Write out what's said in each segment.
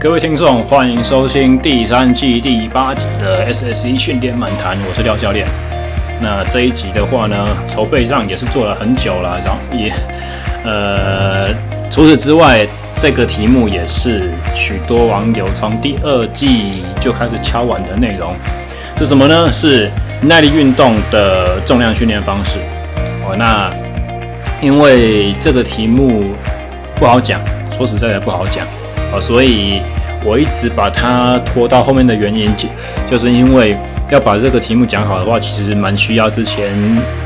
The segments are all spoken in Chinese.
各位听众，欢迎收听第三季第八集的 SSE 训练漫谈，我是廖教练。那这一集的话呢，筹备上也是做了很久了，然后也呃，除此之外，这个题目也是许多网友从第二季就开始敲碗的内容，是什么呢？是耐力运动的重量训练方式。哦，那因为这个题目不好讲，说实在的不好讲。啊，所以我一直把它拖到后面的原因，就就是因为要把这个题目讲好的话，其实蛮需要之前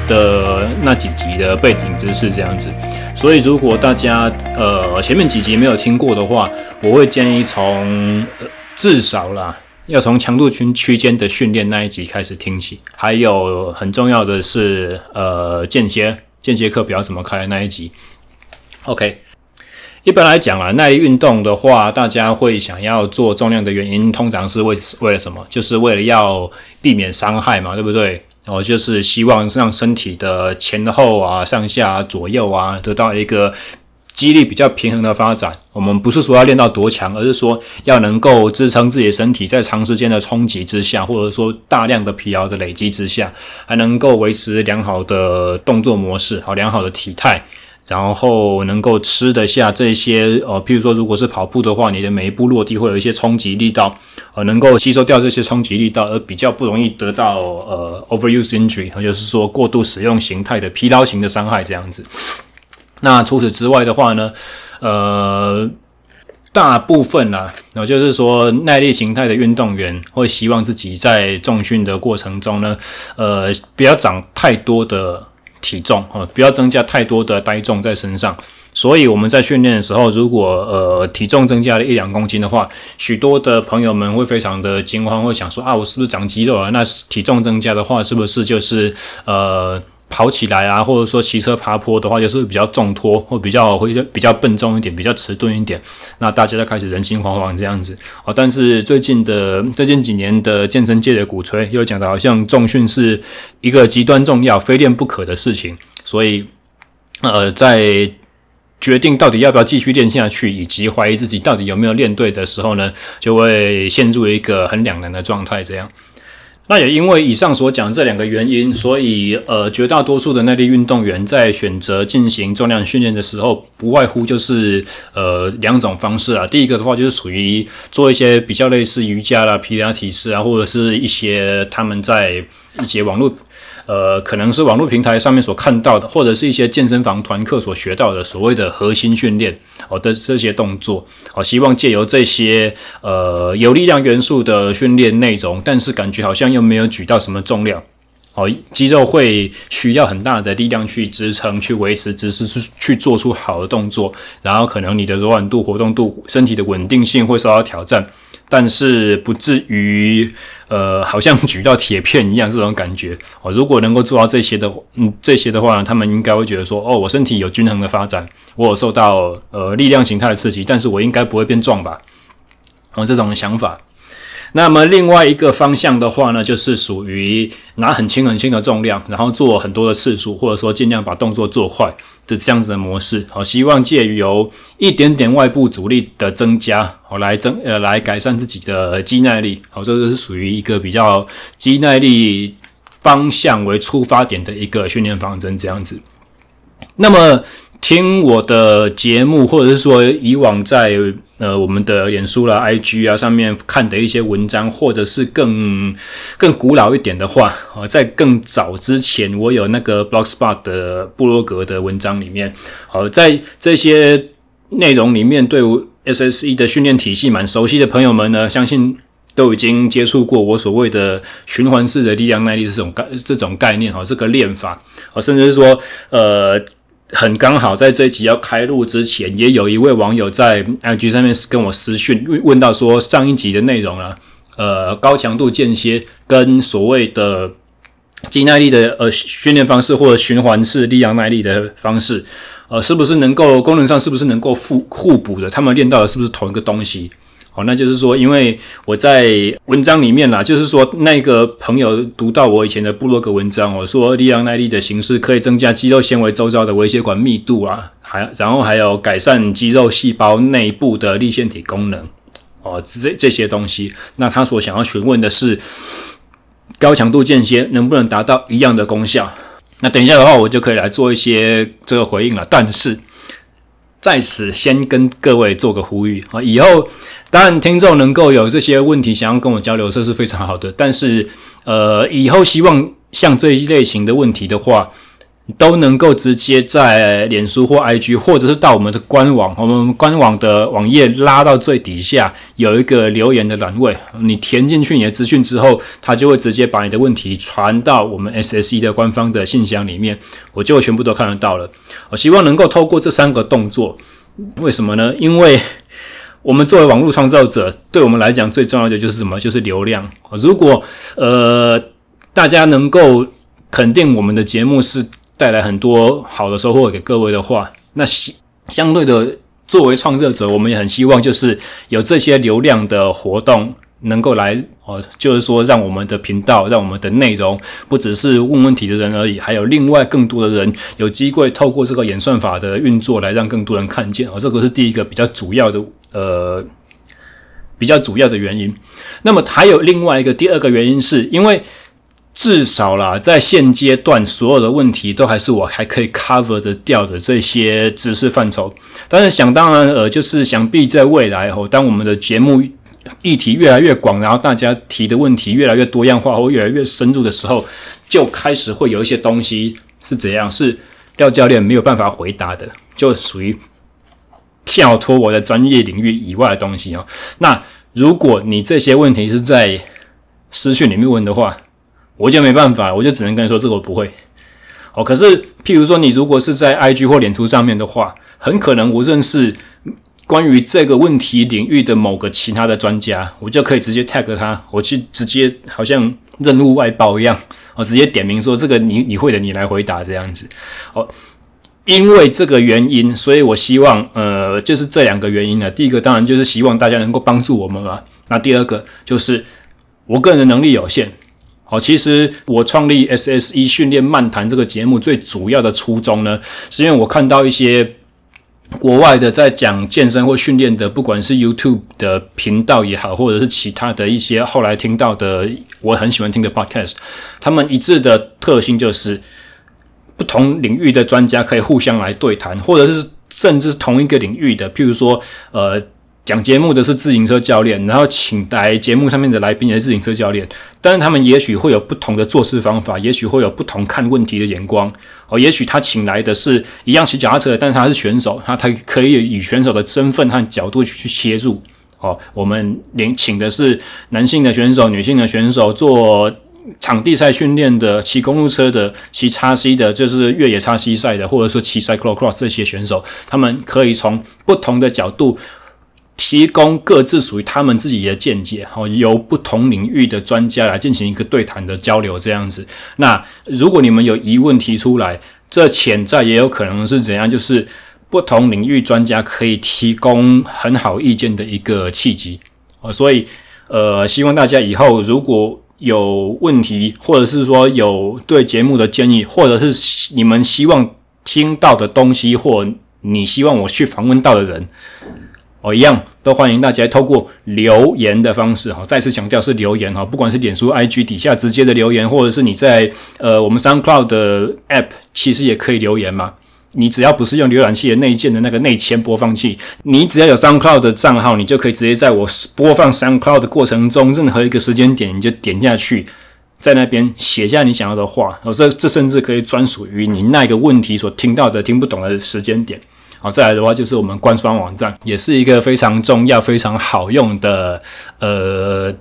的那几集的背景知识这样子。所以如果大家呃前面几集没有听过的话，我会建议从、至少啦，要从强度区区间的训练那一集开始听起。还有很重要的是，呃，间歇间歇课表怎么开那一集。OK。一般来讲啊，耐运动的话，大家会想要做重量的原因，通常是为为了什么？就是为了要避免伤害嘛，对不对？哦，就是希望让身体的前后啊、上下、左右啊，得到一个肌力比较平衡的发展。我们不是说要练到多强，而是说要能够支撑自己的身体在长时间的冲击之下，或者说大量的疲劳的累积之下，还能够维持良好的动作模式，好良好的体态。然后能够吃得下这些，呃，譬如说，如果是跑步的话，你的每一步落地会有一些冲击力道，呃，能够吸收掉这些冲击力道，而比较不容易得到呃 overuse injury，也就是说过度使用形态的疲劳型的伤害这样子。那除此之外的话呢，呃，大部分呢，呃，就是说耐力形态的运动员会希望自己在重训的过程中呢，呃，不要长太多的。体重啊，不要增加太多的呆重在身上。所以我们在训练的时候，如果呃体重增加了一两公斤的话，许多的朋友们会非常的惊慌，会想说啊，我是不是长肌肉了？那体重增加的话，是不是就是呃？跑起来啊，或者说骑车爬坡的话，就是比较重拖，或比较会比较笨重一点，比较迟钝一点。那大家都开始人心惶惶这样子啊。但是最近的最近几年的健身界的鼓吹，又讲的好像重训是一个极端重要、非练不可的事情。所以，呃，在决定到底要不要继续练下去，以及怀疑自己到底有没有练对的时候呢，就会陷入一个很两难的状态，这样。那也因为以上所讲这两个原因，所以呃，绝大多数的耐力运动员在选择进行重量训练的时候，不外乎就是呃两种方式啊。第一个的话就是属于做一些比较类似瑜伽啦、皮拉提斯啊，或者是一些他们在一些网络。呃，可能是网络平台上面所看到的，或者是一些健身房团课所学到的所谓的核心训练哦的这些动作哦，希望借由这些呃有力量元素的训练内容，但是感觉好像又没有举到什么重量哦，肌肉会需要很大的力量去支撑、去维持姿势、去去做出好的动作，然后可能你的柔软度、活动度、身体的稳定性会受到挑战。但是不至于，呃，好像举到铁片一样这种感觉哦。如果能够做到这些的，嗯，这些的话，他们应该会觉得说，哦，我身体有均衡的发展，我有受到呃力量形态的刺激，但是我应该不会变壮吧？我，这种想法。那么另外一个方向的话呢，就是属于拿很轻很轻的重量，然后做很多的次数，或者说尽量把动作做快的这样子的模式。好，希望借由一点点外部阻力的增加，好来增呃来改善自己的肌耐力。好，这个是属于一个比较肌耐力方向为出发点的一个训练方针这样子。那么。听我的节目，或者是说以往在呃我们的脸书啦、IG 啊上面看的一些文章，或者是更更古老一点的话，啊，在更早之前，我有那个 Blogspot 的部落格的文章里面，好，在这些内容里面，对 SSE 的训练体系蛮熟悉的朋友们呢，相信都已经接触过我所谓的循环式的力量耐力这种概这种概念哈，这个练法啊，甚至是说呃。很刚好，在这一集要开录之前，也有一位网友在 IG 上面跟我私讯问问到说，上一集的内容啊，呃，高强度间歇跟所谓的肌耐力的呃训练方式，或者循环式力量耐力的方式，呃，是不是能够功能上是不是能够互互补的？他们练到的是不是同一个东西？好，那就是说，因为我在文章里面啦，就是说那个朋友读到我以前的部落格文章，我说力量耐力的形式可以增加肌肉纤维周遭的微血管密度啊，还然后还有改善肌肉细胞内部的粒线体功能。哦，这这些东西。那他所想要询问的是，高强度间歇能不能达到一样的功效？那等一下的话，我就可以来做一些这个回应了。但是在此先跟各位做个呼吁啊，以后当然听众能够有这些问题想要跟我交流，这是非常好的。但是呃，以后希望像这一类型的问题的话，都能够直接在脸书或 IG，或者是到我们的官网，我们官网的网页拉到最底下有一个留言的栏位，你填进去你的资讯之后，它就会直接把你的问题传到我们 SSE 的官方的信箱里面，我就全部都看得到了。我希望能够透过这三个动作，为什么呢？因为我们作为网络创造者，对我们来讲最重要的就是什么？就是流量。如果呃大家能够肯定我们的节目是。带来很多好的收获给各位的话，那相对的，作为创作者，我们也很希望就是有这些流量的活动能够来哦，就是说让我们的频道、让我们的内容不只是问问题的人而已，还有另外更多的人有机会透过这个演算法的运作来让更多人看见哦，这个是第一个比较主要的呃比较主要的原因。那么还有另外一个第二个原因是因为。至少啦，在现阶段，所有的问题都还是我还可以 cover 得掉的这些知识范畴。但是想当然，呃，就是想必在未来哦，当我们的节目议题越来越广，然后大家提的问题越来越多样化或越来越深入的时候，就开始会有一些东西是怎样，是廖教练没有办法回答的，就属于跳脱我的专业领域以外的东西哦。那如果你这些问题是在私讯里面问的话，我就没办法，我就只能跟你说这个我不会。哦，可是譬如说你如果是在 IG 或脸书上面的话，很可能我认识关于这个问题领域的某个其他的专家，我就可以直接 tag 他，我去直接好像任务外包一样，我直接点名说这个你你会的，你来回答这样子。哦，因为这个原因，所以我希望呃，就是这两个原因呢。第一个当然就是希望大家能够帮助我们嘛。那第二个就是我个人的能力有限。好，其实我创立 SSE 训练漫谈这个节目最主要的初衷呢，是因为我看到一些国外的在讲健身或训练的，不管是 YouTube 的频道也好，或者是其他的一些后来听到的我很喜欢听的 Podcast，他们一致的特性就是不同领域的专家可以互相来对谈，或者是甚至同一个领域的，譬如说，呃。讲节目的是自行车教练，然后请来节目上面的来宾也是自行车教练，但是他们也许会有不同的做事方法，也许会有不同看问题的眼光哦。也许他请来的是一样骑脚踏车，但是他是选手，他他可以以选手的身份和角度去切入哦。我们连请的是男性的选手、女性的选手，做场地赛训练的，骑公路车的，骑叉 C 的，就是越野叉 C 赛的，或者说骑 cyclocross 这些选手，他们可以从不同的角度。提供各自属于他们自己的见解，好，由不同领域的专家来进行一个对谈的交流，这样子。那如果你们有疑问提出来，这潜在也有可能是怎样？就是不同领域专家可以提供很好意见的一个契机。哦，所以呃，希望大家以后如果有问题，或者是说有对节目的建议，或者是你们希望听到的东西，或你希望我去访问到的人。哦，一样都欢迎大家透过留言的方式哈，再次强调是留言哈，不管是脸书、IG 底下直接的留言，或者是你在呃我们 SoundCloud 的 App，其实也可以留言嘛。你只要不是用浏览器的内建的那个内嵌播放器，你只要有 SoundCloud 的账号，你就可以直接在我播放 SoundCloud 的过程中，任何一个时间点，你就点下去，在那边写下你想要的话，哦，这这甚至可以专属于你那个问题所听到的听不懂的时间点。好，再来的话就是我们官方网站，也是一个非常重要、非常好用的呃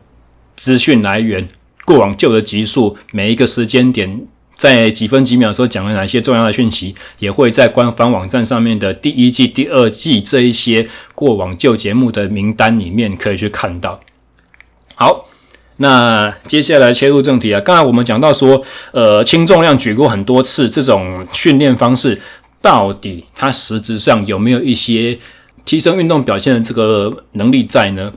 资讯来源。过往旧的集数，每一个时间点在几分几秒的时候讲了哪些重要的讯息，也会在官方网站上面的第一季、第二季这一些过往旧节目的名单里面可以去看到。好，那接下来切入正题啊，刚才我们讲到说，呃，轻重量举过很多次这种训练方式。到底它实质上有没有一些提升运动表现的这个能力在呢？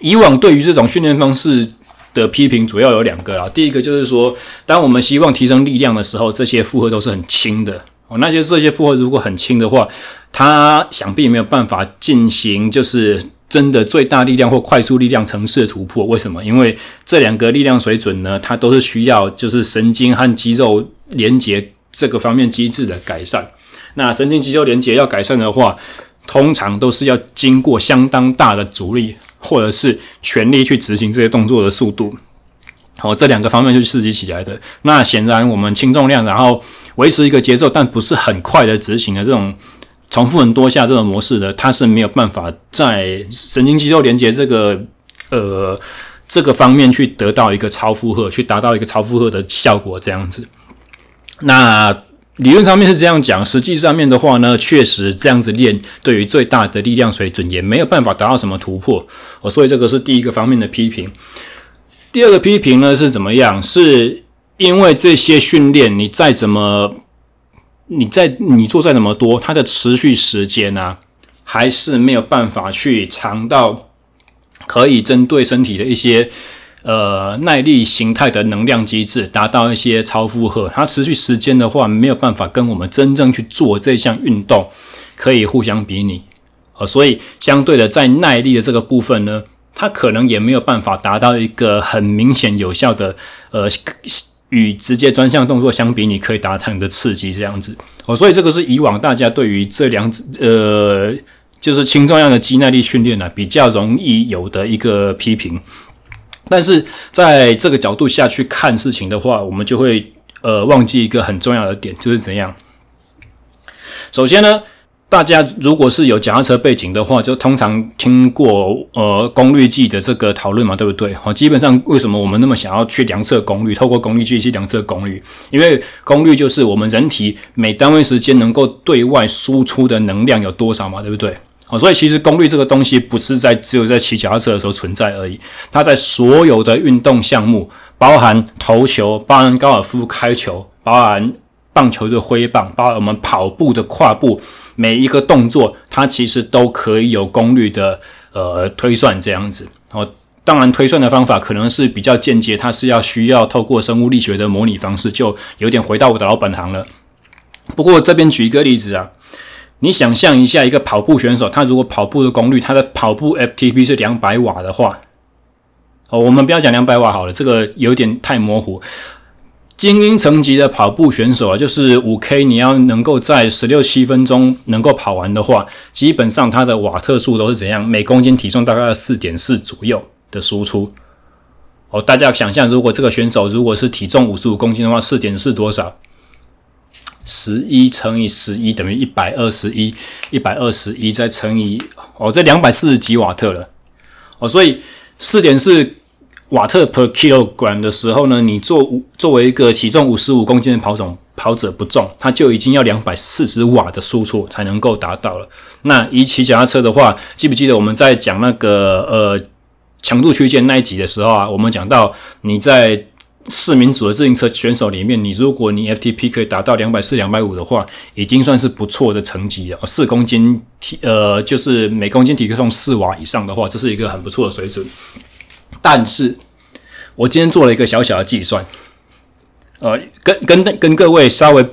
以往对于这种训练方式的批评主要有两个啊。第一个就是说，当我们希望提升力量的时候，这些负荷都是很轻的哦。那些这些负荷如果很轻的话，它想必没有办法进行就是真的最大力量或快速力量层次的突破。为什么？因为这两个力量水准呢，它都是需要就是神经和肌肉连接这个方面机制的改善。那神经肌肉连接要改善的话，通常都是要经过相当大的阻力，或者是全力去执行这些动作的速度。好，这两个方面就刺激起来的。那显然，我们轻重量，然后维持一个节奏，但不是很快的执行的这种重复很多下这种模式的，它是没有办法在神经肌肉连接这个呃这个方面去得到一个超负荷，去达到一个超负荷的效果这样子。那。理论上面是这样讲，实际上面的话呢，确实这样子练，对于最大的力量水准也没有办法达到什么突破哦，所以这个是第一个方面的批评。第二个批评呢是怎么样？是因为这些训练，你再怎么，你再你做再怎么多，它的持续时间啊，还是没有办法去长到可以针对身体的一些。呃，耐力形态的能量机制达到一些超负荷，它持续时间的话没有办法跟我们真正去做这项运动可以互相比拟，呃，所以相对的在耐力的这个部分呢，它可能也没有办法达到一个很明显有效的呃与直接专项动作相比，你可以达成的刺激这样子，哦，所以这个是以往大家对于这两呃就是轻重量的肌耐力训练呢比较容易有的一个批评。但是在这个角度下去看事情的话，我们就会呃忘记一个很重要的点，就是怎样。首先呢，大家如果是有脚踏车背景的话，就通常听过呃功率计的这个讨论嘛，对不对？好，基本上为什么我们那么想要去量测功率，透过功率计去量测功率？因为功率就是我们人体每单位时间能够对外输出的能量有多少嘛，对不对？好，所以其实功率这个东西不是在只有在骑脚踏车的时候存在而已，它在所有的运动项目，包含投球、包含高尔夫开球、包含棒球的挥棒、包含我们跑步的跨步，每一个动作它其实都可以有功率的呃推算这样子。哦，当然推算的方法可能是比较间接，它是要需要透过生物力学的模拟方式，就有点回到我的老本行了。不过这边举一个例子啊。你想象一下，一个跑步选手，他如果跑步的功率，他的跑步 FTP 是两百瓦的话，哦，我们不要讲两百瓦好了，这个有点太模糊。精英层级的跑步选手啊，就是五 K，你要能够在十六七分钟能够跑完的话，基本上他的瓦特数都是怎样？每公斤体重大概四点四左右的输出。哦，大家想象，如果这个选手如果是体重五十五公斤的话，四点四多少？十一乘以十一等于一百二十一，一百二十一再乘以哦，这两百四十几瓦特了哦，所以四点四瓦特 per kilogram 的时候呢，你作作为一个体重五十五公斤的跑种跑者不重，他就已经要两百四十瓦的输出才能够达到了。那以骑脚踏车的话，记不记得我们在讲那个呃强度区间那一集的时候啊，我们讲到你在。四民组的自行车选手里面，你如果你 FTP 可以达到两百四、两百五的话，已经算是不错的成绩了。四公斤体，呃，就是每公斤体重四瓦以上的话，这是一个很不错的水准。但是，我今天做了一个小小的计算，呃，跟跟跟各位稍微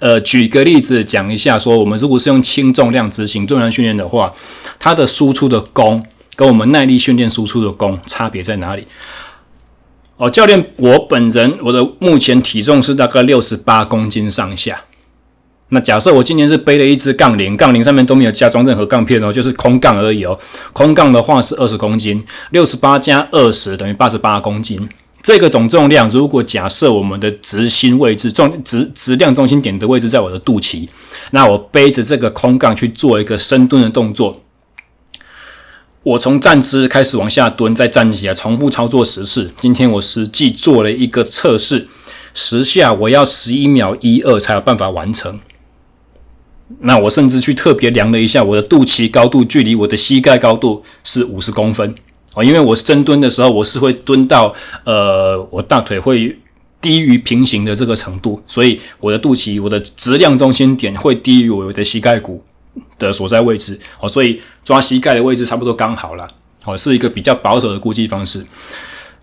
呃举个例子讲一下，说我们如果是用轻重量执行重量训练的话，它的输出的功跟我们耐力训练输出的功差别在哪里？哦，教练，我本人我的目前体重是大概六十八公斤上下。那假设我今年是背了一支杠铃，杠铃上面都没有加装任何杠片哦，就是空杠而已哦。空杠的话是二十公斤，六十八加二十等于八十八公斤。这个总重量，如果假设我们的直心位置重直质量中心点的位置在我的肚脐，那我背着这个空杠去做一个深蹲的动作。我从站姿开始往下蹲，再站起来，重复操作十次。今天我实际做了一个测试，十下我要十一秒一二才有办法完成。那我甚至去特别量了一下，我的肚脐高度距离我的膝盖高度是五十公分哦，因为我深蹲的时候，我是会蹲到呃，我大腿会低于平行的这个程度，所以我的肚脐，我的质量中心点会低于我的膝盖骨的所在位置哦，所以抓膝盖的位置差不多刚好了哦，是一个比较保守的估计方式。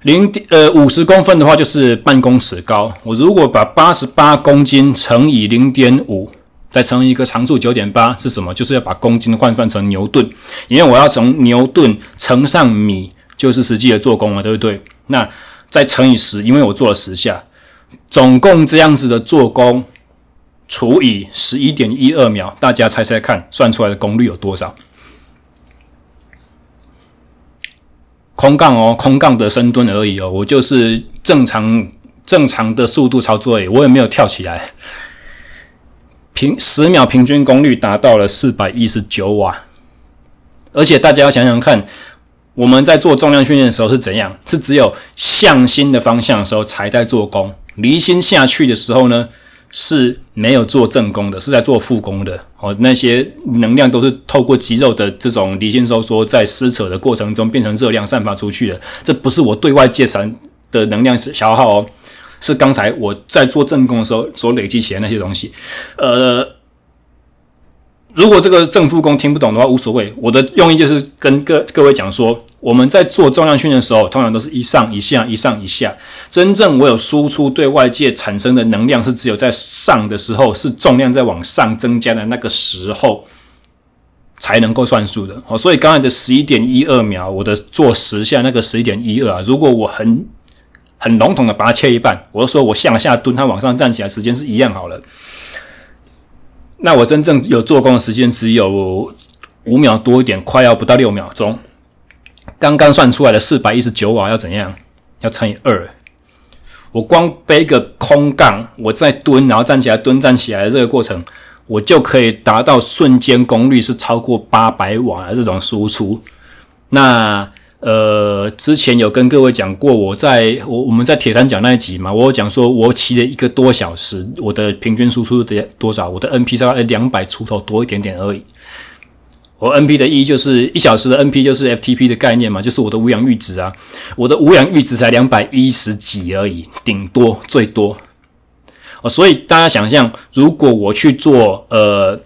零点呃五十公分的话就是半公尺高，我如果把八十八公斤乘以零点五再乘以一个常数九点八是什么？就是要把公斤换算成牛顿，因为我要从牛顿乘上米，就是实际的做工嘛，对不对？那再乘以十，因为我做了十下，总共这样子的做工除以十一点一二秒，大家猜猜看，算出来的功率有多少？空杠哦，空杠的深蹲而已哦，我就是正常正常的速度操作而已，我也没有跳起来。平十秒平均功率达到了四百一十九瓦，而且大家要想想看，我们在做重量训练的时候是怎样？是只有向心的方向的时候才在做功，离心下去的时候呢，是没有做正功的，是在做负功的。哦，那些能量都是透过肌肉的这种离心收缩，在撕扯的过程中变成热量散发出去的，这不是我对外界产的能量消耗哦。是刚才我在做正功的时候所累积起来那些东西，呃，如果这个正负功听不懂的话无所谓，我的用意就是跟各各位讲说，我们在做重量训练的时候，通常都是一上一下，一上一下，真正我有输出对外界产生的能量是只有在上的时候，是重量在往上增加的那个时候才能够算数的哦。所以刚才的十一点一二秒，我的做十下那个十一点一二啊，如果我很很笼统的把它切一半，我就说我向下蹲，它往上站起来，时间是一样好了。那我真正有做工的时间只有五秒多一点，快要不到六秒钟。刚刚算出来的四百一十九瓦要怎样？要乘以二。我光背个空杠，我再蹲，然后站起来蹲站起来的这个过程，我就可以达到瞬间功率是超过八百瓦的这种输出。那。呃，之前有跟各位讲过，我在我我们在铁三角那一集嘛，我有讲说我骑了一个多小时，我的平均输出的多少？我的 NP 大概两百出头多一点点而已。我 NP 的意义就是一小时的 NP 就是 FTP 的概念嘛，就是我的无氧阈值啊，我的无氧阈值才两百一十几而已，顶多最多。哦，所以大家想象，如果我去做呃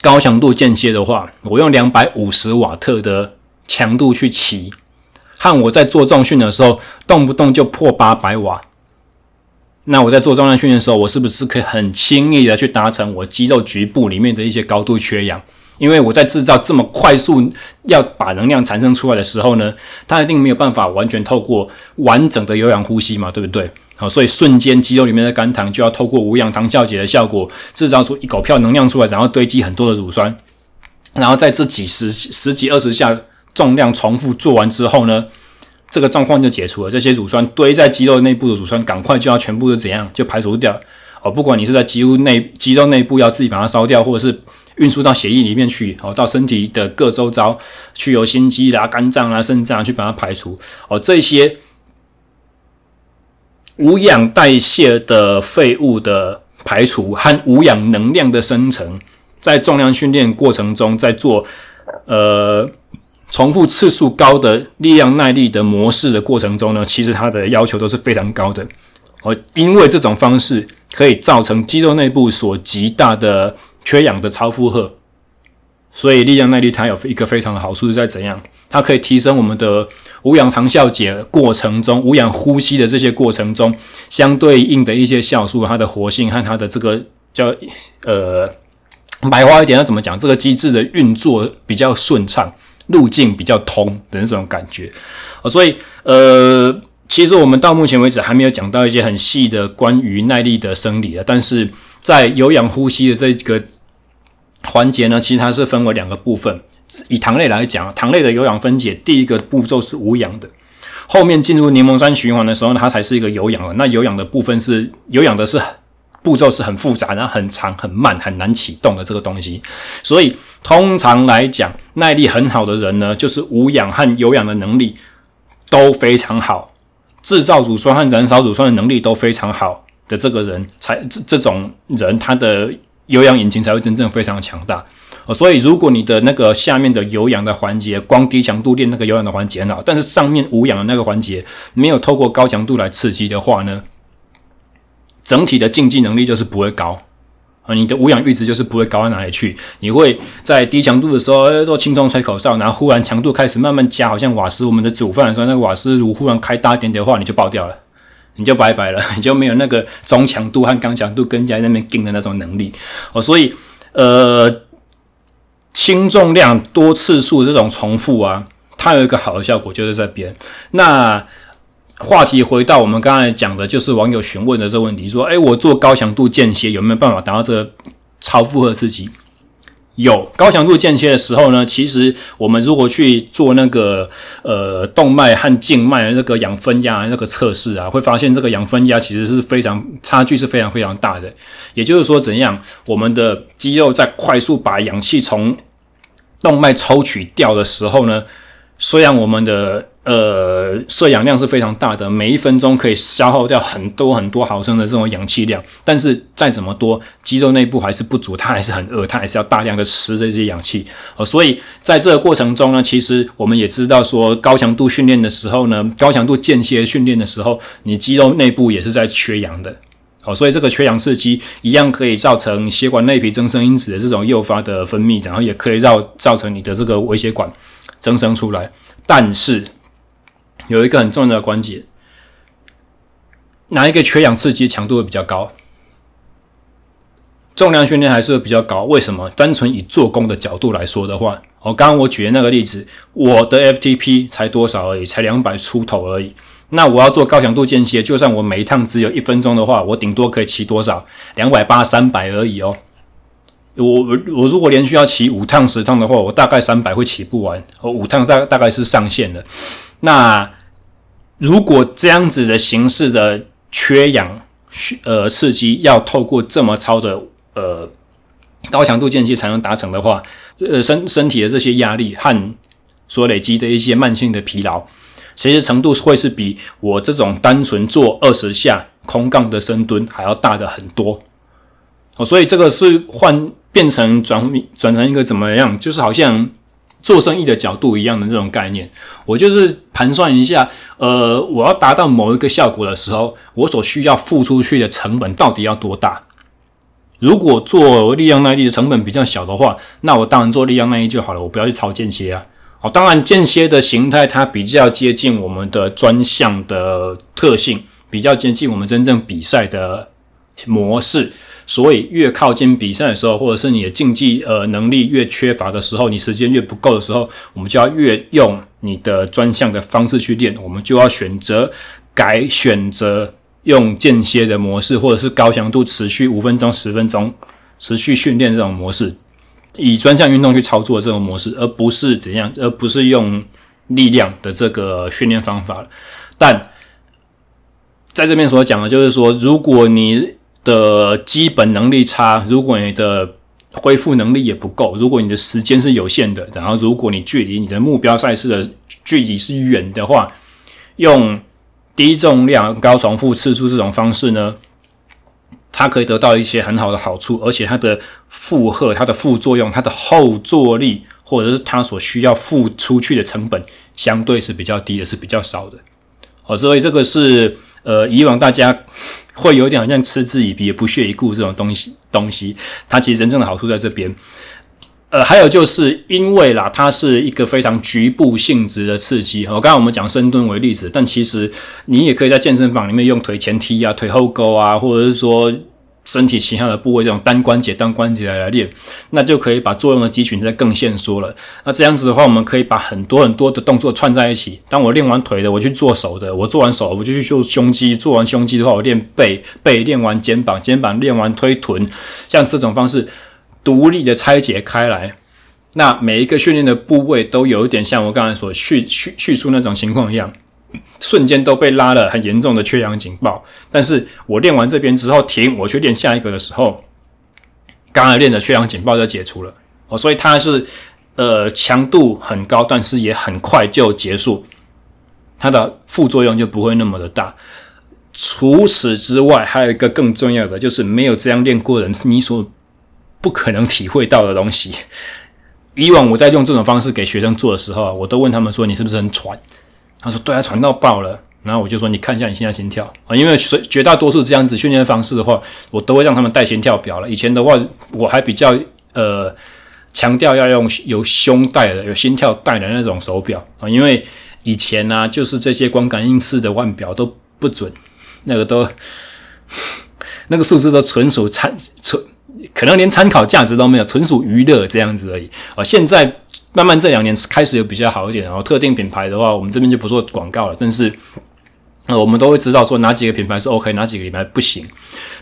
高强度间歇的话，我用两百五十瓦特的。强度去骑，和我在做重训的时候，动不动就破八百瓦。那我在做重量训练的时候，我是不是可以很轻易的去达成我肌肉局部里面的一些高度缺氧？因为我在制造这么快速要把能量产生出来的时候呢，它一定没有办法完全透过完整的有氧呼吸嘛，对不对？好，所以瞬间肌肉里面的肝糖就要透过无氧糖酵解的效果，制造出一狗票能量出来，然后堆积很多的乳酸，然后在这几十十几二十下。重量重复做完之后呢，这个状况就解除了。这些乳酸堆在肌肉内部的乳酸，赶快就要全部都怎样就排除掉哦。不管你是在肌肉内肌肉内部要自己把它烧掉，或者是运输到血液里面去哦，到身体的各周遭去由心肌啦、肝脏啦、肾脏去把它排除哦。这些无氧代谢的废物的排除和无氧能量的生成，在重量训练过程中在做呃。重复次数高的力量耐力的模式的过程中呢，其实它的要求都是非常高的哦，因为这种方式可以造成肌肉内部所极大的缺氧的超负荷，所以力量耐力它有一个非常的好处是在怎样？它可以提升我们的无氧糖酵解过程中无氧呼吸的这些过程中相对应的一些酵素，它的活性和它的这个叫呃白话一点要怎么讲？这个机制的运作比较顺畅。路径比较通的那种感觉，所以呃，其实我们到目前为止还没有讲到一些很细的关于耐力的生理的，但是在有氧呼吸的这个环节呢，其实它是分为两个部分。以糖类来讲，糖类的有氧分解，第一个步骤是无氧的，后面进入柠檬酸循环的时候，它才是一个有氧的。那有氧的部分是有氧的是。步骤是很复杂，然后很长、很慢、很难启动的这个东西，所以通常来讲，耐力很好的人呢，就是无氧和有氧的能力都非常好，制造乳酸和燃烧乳酸的能力都非常好的这个人才，这这种人他的有氧引擎才会真正非常强大。所以如果你的那个下面的有氧的环节，光低强度练那个有氧的环节很好，但是上面无氧的那个环节没有透过高强度来刺激的话呢，整体的竞技能力就是不会高啊，你的无氧阈值就是不会高到哪里去。你会在低强度的时候做轻松吹口哨，然后忽然强度开始慢慢加，好像瓦斯我们的煮饭的时候，那个瓦斯炉忽然开大一点点的话，你就爆掉了。你就拜拜了，你就没有那个中强度和刚强度跟在那边顶的那种能力哦。所以，呃，轻重量多次数这种重复啊，它有一个好的效果，就是这边。那话题回到我们刚才讲的，就是网友询问的这个问题，说：诶，我做高强度间歇有没有办法达到这个超负荷刺激？有高强度间歇的时候呢，其实我们如果去做那个呃动脉和静脉的那个氧分压那个测试啊，会发现这个氧分压其实是非常差距是非常非常大的。也就是说，怎样我们的肌肉在快速把氧气从动脉抽取掉的时候呢，虽然我们的呃，摄氧量是非常大的，每一分钟可以消耗掉很多很多毫升的这种氧气量。但是再怎么多，肌肉内部还是不足，它还是很饿，它还是要大量的吃这些氧气。呃，所以在这个过程中呢，其实我们也知道说，高强度训练的时候呢，高强度间歇训练的时候，你肌肉内部也是在缺氧的。好，所以这个缺氧刺激一样可以造成血管内皮增生因子的这种诱发的分泌，然后也可以造造成你的这个微血管增生出来，但是。有一个很重要的关节，哪一个缺氧刺激强度会比较高？重量训练还是比较高？为什么？单纯以做工的角度来说的话，我刚刚我举的那个例子，我的 FTP 才多少而已，才两百出头而已。那我要做高强度间歇，就算我每一趟只有一分钟的话，我顶多可以骑多少？两百八、三百而已哦。我我如果连续要骑五趟、十趟的话，我大概三百会骑不完。我五趟大大概是上限了。那如果这样子的形式的缺氧呃刺激要透过这么超的呃高强度间歇才能达成的话，呃身身体的这些压力和所累积的一些慢性的疲劳，其实程度会是比我这种单纯做二十下空杠的深蹲还要大的很多。哦，所以这个是换变成转转成一个怎么样，就是好像。做生意的角度一样的这种概念，我就是盘算一下，呃，我要达到某一个效果的时候，我所需要付出去的成本到底要多大？如果做力量耐力的成本比较小的话，那我当然做力量耐力就好了，我不要去操间歇啊。好，当然间歇的形态它比较接近我们的专项的特性，比较接近我们真正比赛的模式。所以越靠近比赛的时候，或者是你的竞技呃能力越缺乏的时候，你时间越不够的时候，我们就要越用你的专项的方式去练。我们就要选择改选择用间歇的模式，或者是高强度持续五分钟、十分钟持续训练这种模式，以专项运动去操作这种模式，而不是怎样，而不是用力量的这个训练方法。但在这边所讲的就是说，如果你的基本能力差，如果你的恢复能力也不够，如果你的时间是有限的，然后如果你距离你的目标赛事的距离是远的话，用低重量高重复次数这种方式呢，它可以得到一些很好的好处，而且它的负荷、它的副作用、它的后坐力，或者是它所需要付出去的成本，相对是比较低的，是比较少的。好，所以这个是呃，以往大家。会有点好像嗤之以鼻、不屑一顾这种东西东西，它其实真正的好处在这边。呃，还有就是因为啦，它是一个非常局部性质的刺激。我刚刚我们讲深蹲为例子，但其实你也可以在健身房里面用腿前踢啊、腿后勾啊，或者是说。身体其他的部位，这种单关节、单关节来练，那就可以把作用的肌群再更限缩了。那这样子的话，我们可以把很多很多的动作串在一起。当我练完腿的，我去做手的；我做完手，我就去做胸肌；做完胸肌的话，我练背；背练完肩膀，肩膀练完推臀。像这种方式，独立的拆解开来，那每一个训练的部位都有一点像我刚才所叙叙叙述那种情况一样。瞬间都被拉了很严重的缺氧警报，但是我练完这边之后停，我去练下一个的时候，刚才练的缺氧警报就解除了哦，所以它是呃强度很高，但是也很快就结束，它的副作用就不会那么的大。除此之外，还有一个更重要的，就是没有这样练过的人，你所不可能体会到的东西。以往我在用这种方式给学生做的时候，我都问他们说：“你是不是很喘？”他说：“对啊，喘到爆了。”然后我就说：“你看一下你现在心跳啊，因为绝绝大多数这样子训练方式的话，我都会让他们带心跳表了。以前的话，我还比较呃强调要用有胸带的、有心跳带的那种手表啊，因为以前呢、啊，就是这些光感应式的腕表都不准，那个都 那个数字都纯属参纯，可能连参考价值都没有，纯属娱乐这样子而已啊。现在慢慢这两年开始有比较好一点，然后特定品牌的话，我们这边就不做广告了，但是。呃，我们都会知道说哪几个品牌是 OK，哪几个品牌不行。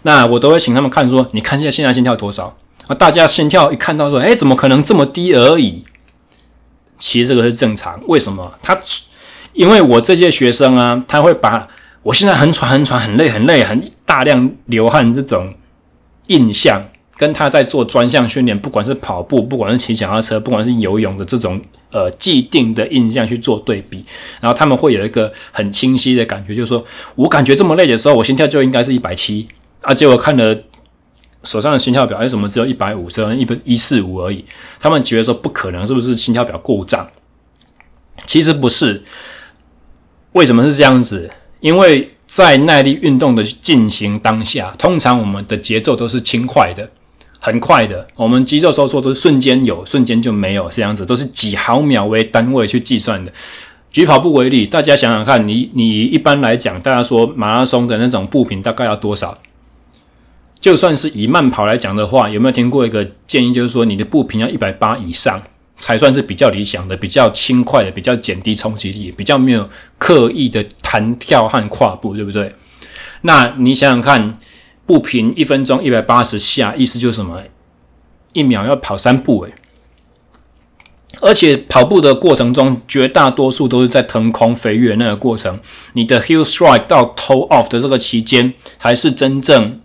那我都会请他们看说，你看现在现在心跳多少？啊，大家心跳一看到说，哎，怎么可能这么低而已？其实这个是正常。为什么？他因为我这些学生啊，他会把我现在很喘、很喘、很累、很累、很大量流汗这种印象，跟他在做专项训练，不管是跑步，不管是骑脚踏车，不管是游泳的这种。呃，既定的印象去做对比，然后他们会有一个很清晰的感觉，就是说我感觉这么累的时候，我心跳就应该是一百七啊，结果看了手上的心跳表，为什么只有一百五，只有一百一四五而已？他们觉得说不可能，是不是心跳表故障？其实不是，为什么是这样子？因为在耐力运动的进行当下，通常我们的节奏都是轻快的。很快的，我们肌肉收缩都是瞬间有，瞬间就没有，这样子都是几毫秒为单位去计算的。举跑步为例，大家想想看，你你一般来讲，大家说马拉松的那种步频大概要多少？就算是以慢跑来讲的话，有没有听过一个建议，就是说你的步频要一百八以上才算是比较理想的，比较轻快的，比较减低冲击力，比较没有刻意的弹跳和跨步，对不对？那你想想看。步频一分钟一百八十下，意思就是什么？一秒要跑三步诶，而且跑步的过程中，绝大多数都是在腾空飞跃那个过程。你的 heel strike 到 toe off 的这个期间，才是真正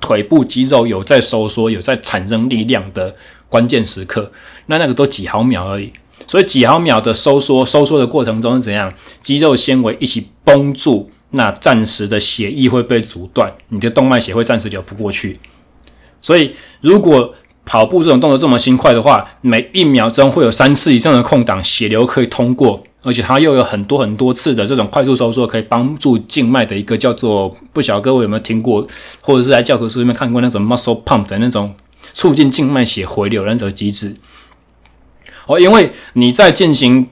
腿部肌肉有在收缩、有在产生力量的关键时刻。那那个都几毫秒而已，所以几毫秒的收缩，收缩的过程中是怎样？肌肉纤维一起绷住。那暂时的血液会被阻断，你的动脉血会暂时流不过去。所以，如果跑步这种动作这么轻快的话，每一秒钟会有三次以上的空档，血流可以通过，而且它又有很多很多次的这种快速收缩，可以帮助静脉的一个叫做不晓得各位有没有听过，或者是在教科书里面看过那种 muscle pump 的那种促进静脉血回流的那种机制。哦，因为你在进行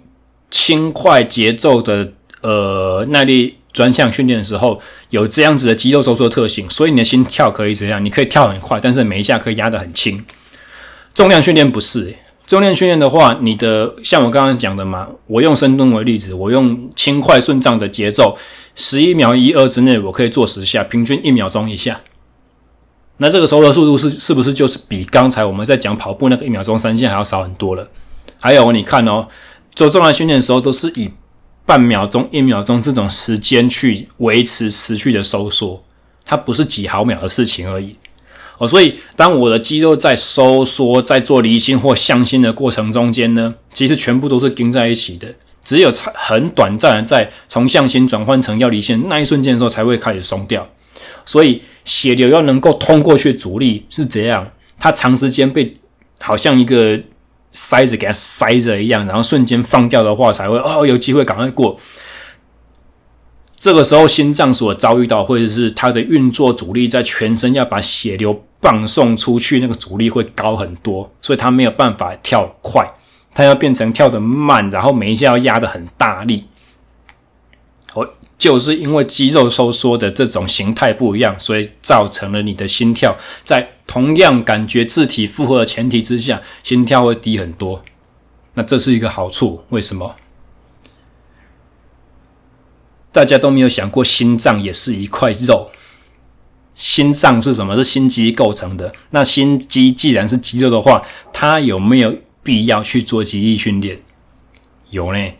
轻快节奏的呃耐力。专项训练的时候有这样子的肌肉收缩特性，所以你的心跳可以怎样？你可以跳很快，但是每一下可以压得很轻。重量训练不是，重量训练的话，你的像我刚刚讲的嘛，我用深蹲为例子，我用轻快顺畅的节奏，十一秒一二之内我可以做十下，平均一秒钟一下。那这个时候的速度是是不是就是比刚才我们在讲跑步那个一秒钟三下还要少很多了？还有你看哦，做重量训练的时候都是以。半秒钟、一秒钟这种时间去维持持续的收缩，它不是几毫秒的事情而已哦。所以，当我的肌肉在收缩、在做离心或向心的过程中间呢，其实全部都是钉在一起的。只有很短暂的在从向心转换成要离心那一瞬间的时候，才会开始松掉。所以，血流要能够通过去阻力是这样，它长时间被好像一个。塞子给它塞着一样，然后瞬间放掉的话，才会哦有机会赶快过。这个时候心脏所遭遇到，或者是它的运作阻力在全身要把血流泵送出去，那个阻力会高很多，所以它没有办法跳快，它要变成跳得慢，然后每一下要压得很大力。哦，就是因为肌肉收缩的这种形态不一样，所以造成了你的心跳在。同样感觉自体负荷的前提之下，心跳会低很多。那这是一个好处，为什么？大家都没有想过，心脏也是一块肉。心脏是什么？是心肌构成的。那心肌既然是肌肉的话，它有没有必要去做肌力训练？有呢。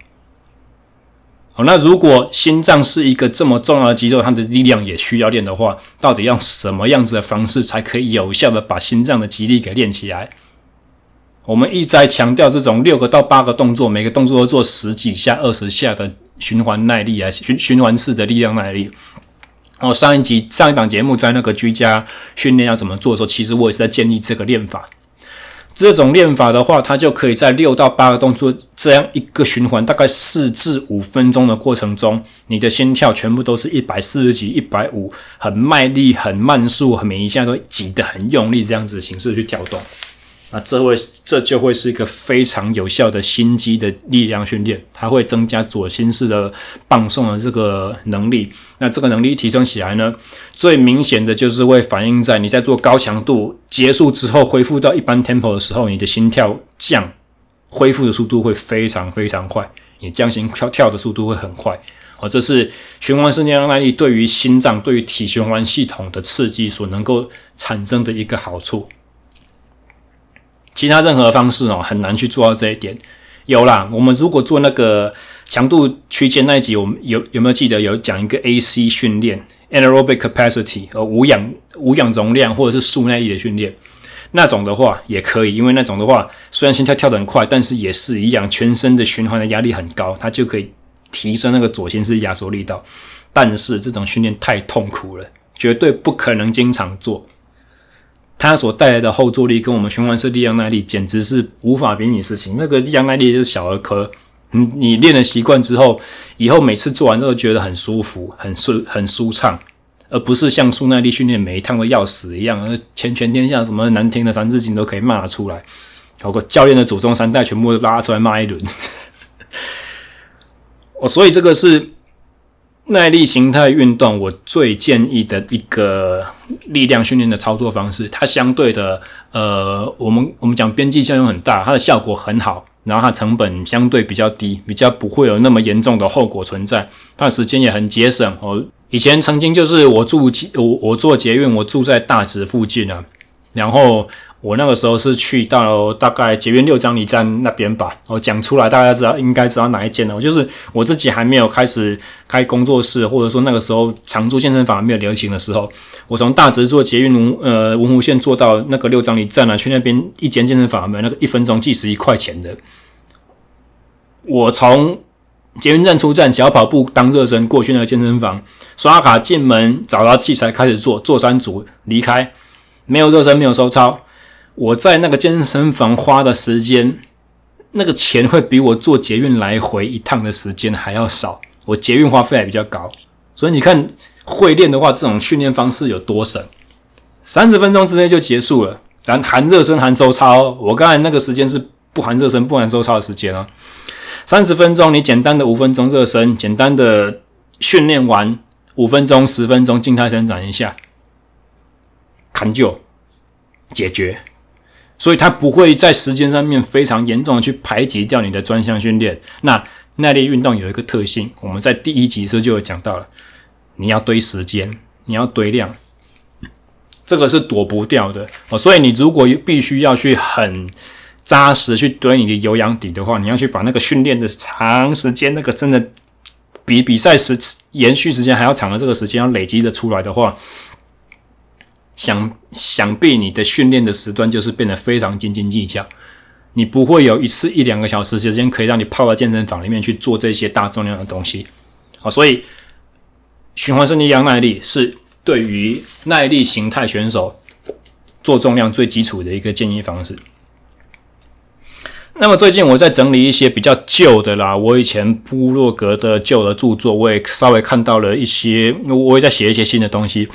好，那如果心脏是一个这么重要的肌肉，它的力量也需要练的话，到底要什么样子的方式才可以有效的把心脏的肌力给练起来？我们一再强调这种六个到八个动作，每个动作都做十几下、二十下的循环耐力啊，循循环式的力量耐力。哦，上一集上一档节目在那个居家训练要怎么做的时候，其实我也是在建立这个练法。这种练法的话，它就可以在六到八个动作这样一个循环，大概四至五分钟的过程中，你的心跳全部都是一百四十几、一百五，很卖力、很慢速，每一下都挤得很用力，这样子的形式去跳动。那这会这就会是一个非常有效的心肌的力量训练，它会增加左心室的泵送的这个能力。那这个能力提升起来呢，最明显的就是会反映在你在做高强度结束之后，恢复到一般 tempo 的时候，你的心跳降，恢复的速度会非常非常快，你降心跳跳的速度会很快。哦，这是循环式力量耐力对于心脏、对于体循环系统的刺激所能够产生的一个好处。其他任何方式哦，很难去做到这一点。有啦，我们如果做那个强度区间那一集，我们有有没有记得有讲一个 AC 训练 （Anaerobic Capacity） 呃，无氧无氧容量或者是速耐力的训练，那种的话也可以，因为那种的话虽然心跳跳得很快，但是也是一样，全身的循环的压力很高，它就可以提升那个左心室压缩力道。但是这种训练太痛苦了，绝对不可能经常做。它所带来的后坐力跟我们循环式力量耐力简直是无法比拟事情。那个力量耐力就是小儿科，你你练了习惯之后，以后每次做完都觉得很舒服、很顺、很舒畅，而不是像速耐力训练每一趟都要死一样，而全全天下什么难听的三字经都可以骂出来，包括教练的祖宗三代全部拉出来骂一轮。哦，所以这个是。耐力形态运动，我最建议的一个力量训练的操作方式，它相对的，呃，我们我们讲边际效用很大，它的效果很好，然后它成本相对比较低，比较不会有那么严重的后果存在，它时间也很节省。我以前曾经就是我住我我坐捷运，我住在大直附近啊，然后。我那个时候是去到大概捷运六张犁站那边吧，我讲出来大家知道应该知道哪一间了。我就是我自己还没有开始开工作室，或者说那个时候常驻健身房还没有流行的时候，我从大直坐捷运呃文湖线坐到那个六张犁站啊，去那边一间健身房没有那个一分钟计时一块钱的。我从捷运站出站，小跑步当热身过去那个健身房，刷卡进门，找到器材开始做，做三组离开，没有热身，没有收操。我在那个健身房花的时间，那个钱会比我坐捷运来回一趟的时间还要少。我捷运花费还比较高，所以你看会练的话，这种训练方式有多省？三十分钟之内就结束了，咱含热身含收操。我刚才那个时间是不含热身不含收操的时间啊。三十分钟，你简单的五分钟热身，简单的训练完五分钟十分钟静态伸展一下，砍就解决。所以它不会在时间上面非常严重的去排挤掉你的专项训练。那耐力运动有一个特性，我们在第一集时候就有讲到了，你要堆时间，你要堆量，这个是躲不掉的哦。所以你如果必须要去很扎实去堆你的有氧底的话，你要去把那个训练的长时间，那个真的比比赛时延续时间还要长的这个时间要累积的出来的话。想想必你的训练的时段就是变得非常斤斤计较，你不会有一次一两个小时时间可以让你泡到健身房里面去做这些大重量的东西，好，所以循环式力量耐力是对于耐力形态选手做重量最基础的一个建议方式。那么最近我在整理一些比较旧的啦，我以前部落格的旧的著作，我也稍微看到了一些，我也在写一些新的东西。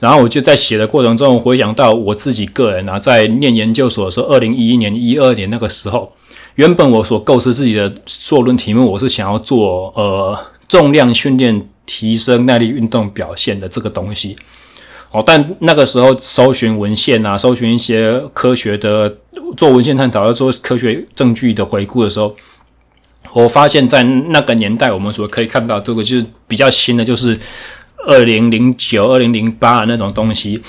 然后我就在写的过程中，回想到我自己个人啊，在念研究所的时候，二零一一年、一二年那个时候，原本我所构思自己的硕论题目，我是想要做呃重量训练提升耐力运动表现的这个东西。哦，但那个时候搜寻文献啊，搜寻一些科学的做文献探讨，要做科学证据的回顾的时候，我发现，在那个年代，我们所可以看到这个就是比较新的，就是二零零九、二零零八那种东西，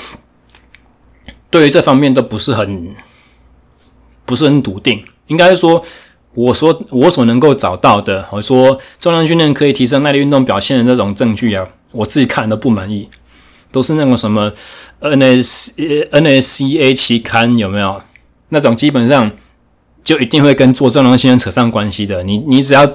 对于这方面都不是很不是很笃定。应该说，我说我所能够找到的，我说重量训练可以提升耐力运动表现的这种证据啊，我自己看都不满意。都是那种什么 N S N S C A 期刊有没有？那种基本上就一定会跟做重量训练扯上关系的。你你只要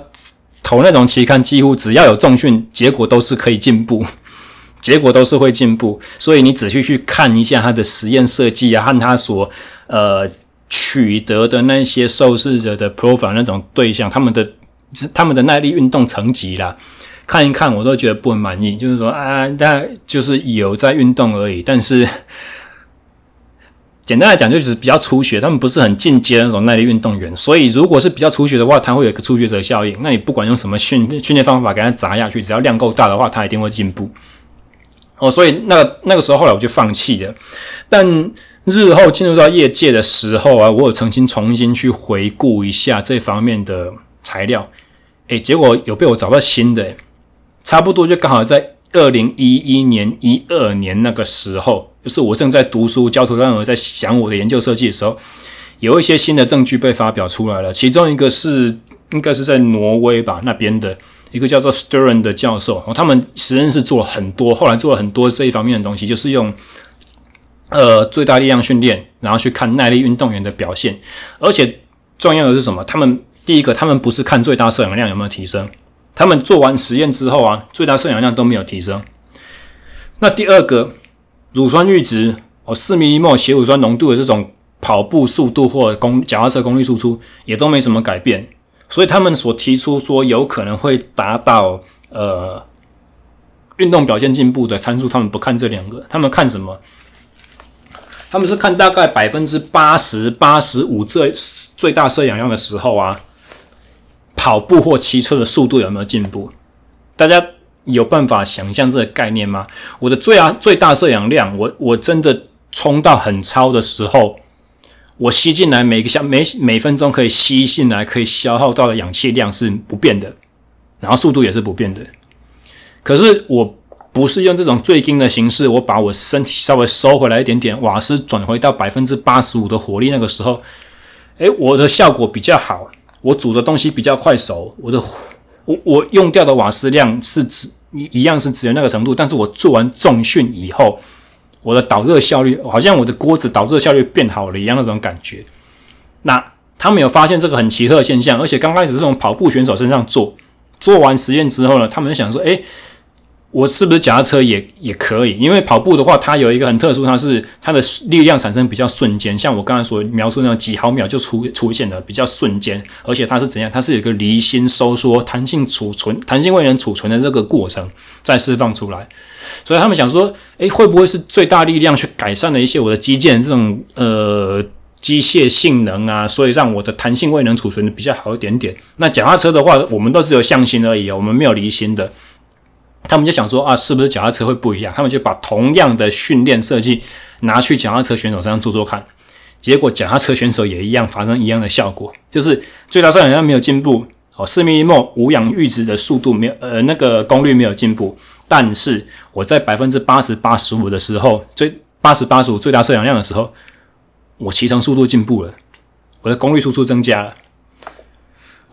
投那种期刊，几乎只要有重训，结果都是可以进步，结果都是会进步。所以你仔细去看一下他的实验设计啊，和他所呃取得的那些受试者的 profile 那种对象，他们的他们的耐力运动层级啦。看一看，我都觉得不很满意。就是说啊，大家就是有在运动而已，但是 简单来讲，就是比较初学，他们不是很进阶的那种耐力运动员。所以，如果是比较初学的话，他会有一个初学者效应。那你不管用什么训训练方法给他砸下去，只要量够大的话，他一定会进步。哦，所以那个那个时候后来我就放弃了。但日后进入到业界的时候啊，我有曾经重新去回顾一下这方面的材料，诶，结果有被我找到新的，差不多就刚好在二零一一年、一二年那个时候。就是我正在读书，焦头烂额，在想我的研究设计的时候，有一些新的证据被发表出来了。其中一个是应该是在挪威吧，那边的一个叫做 Stern 的教授，他们实验室做了很多，后来做了很多这一方面的东西，就是用呃最大力量训练，然后去看耐力运动员的表现。而且重要的是什么？他们第一个，他们不是看最大摄氧量有没有提升，他们做完实验之后啊，最大摄氧量都没有提升。那第二个。乳酸阈值哦，四 mmol 血乳酸浓度的这种跑步速度或公脚踏车功率输出也都没什么改变，所以他们所提出说有可能会达到呃运动表现进步的参数，他们不看这两个，他们看什么？他们是看大概百分之八十八十五最最大摄氧量的时候啊，跑步或骑车的速度有没有进步？大家。有办法想象这个概念吗？我的最啊最大摄氧量，我我真的冲到很超的时候，我吸进来每个小每每分钟可以吸进来可以消耗到的氧气量是不变的，然后速度也是不变的。可是我不是用这种最精的形式，我把我身体稍微收回来一点点，瓦斯转回到百分之八十五的火力，那个时候，诶，我的效果比较好，我煮的东西比较快熟，我的。我我用掉的瓦斯量是只一一样是只有那个程度，但是我做完重训以后，我的导热效率好像我的锅子导热效率变好了一样那种感觉。那他们有发现这个很奇特的现象，而且刚开始是从跑步选手身上做，做完实验之后呢，他们想说，诶。我是不是脚踏车也也可以？因为跑步的话，它有一个很特殊，它是它的力量产生比较瞬间，像我刚才所描述那种几毫秒就出出现的比较瞬间，而且它是怎样？它是有一个离心收缩、弹性储存、弹性位能储存的这个过程再释放出来。所以他们想说，诶，会不会是最大力量去改善了一些我的肌腱这种呃机械性能啊？所以让我的弹性位能储存的比较好一点点。那脚踏车的话，我们都只有向心而已，我们没有离心的。他们就想说啊，是不是脚踏车会不一样？他们就把同样的训练设计拿去脚踏车选手身上做做看，结果脚踏车选手也一样发生一样的效果，就是最大摄氧量没有进步，哦，四 mmol 无氧阈值的速度没有，呃，那个功率没有进步，但是我在百分之八十八十五的时候，最八十八十五最大摄氧量的时候，我骑乘速度进步了，我的功率输出增加了。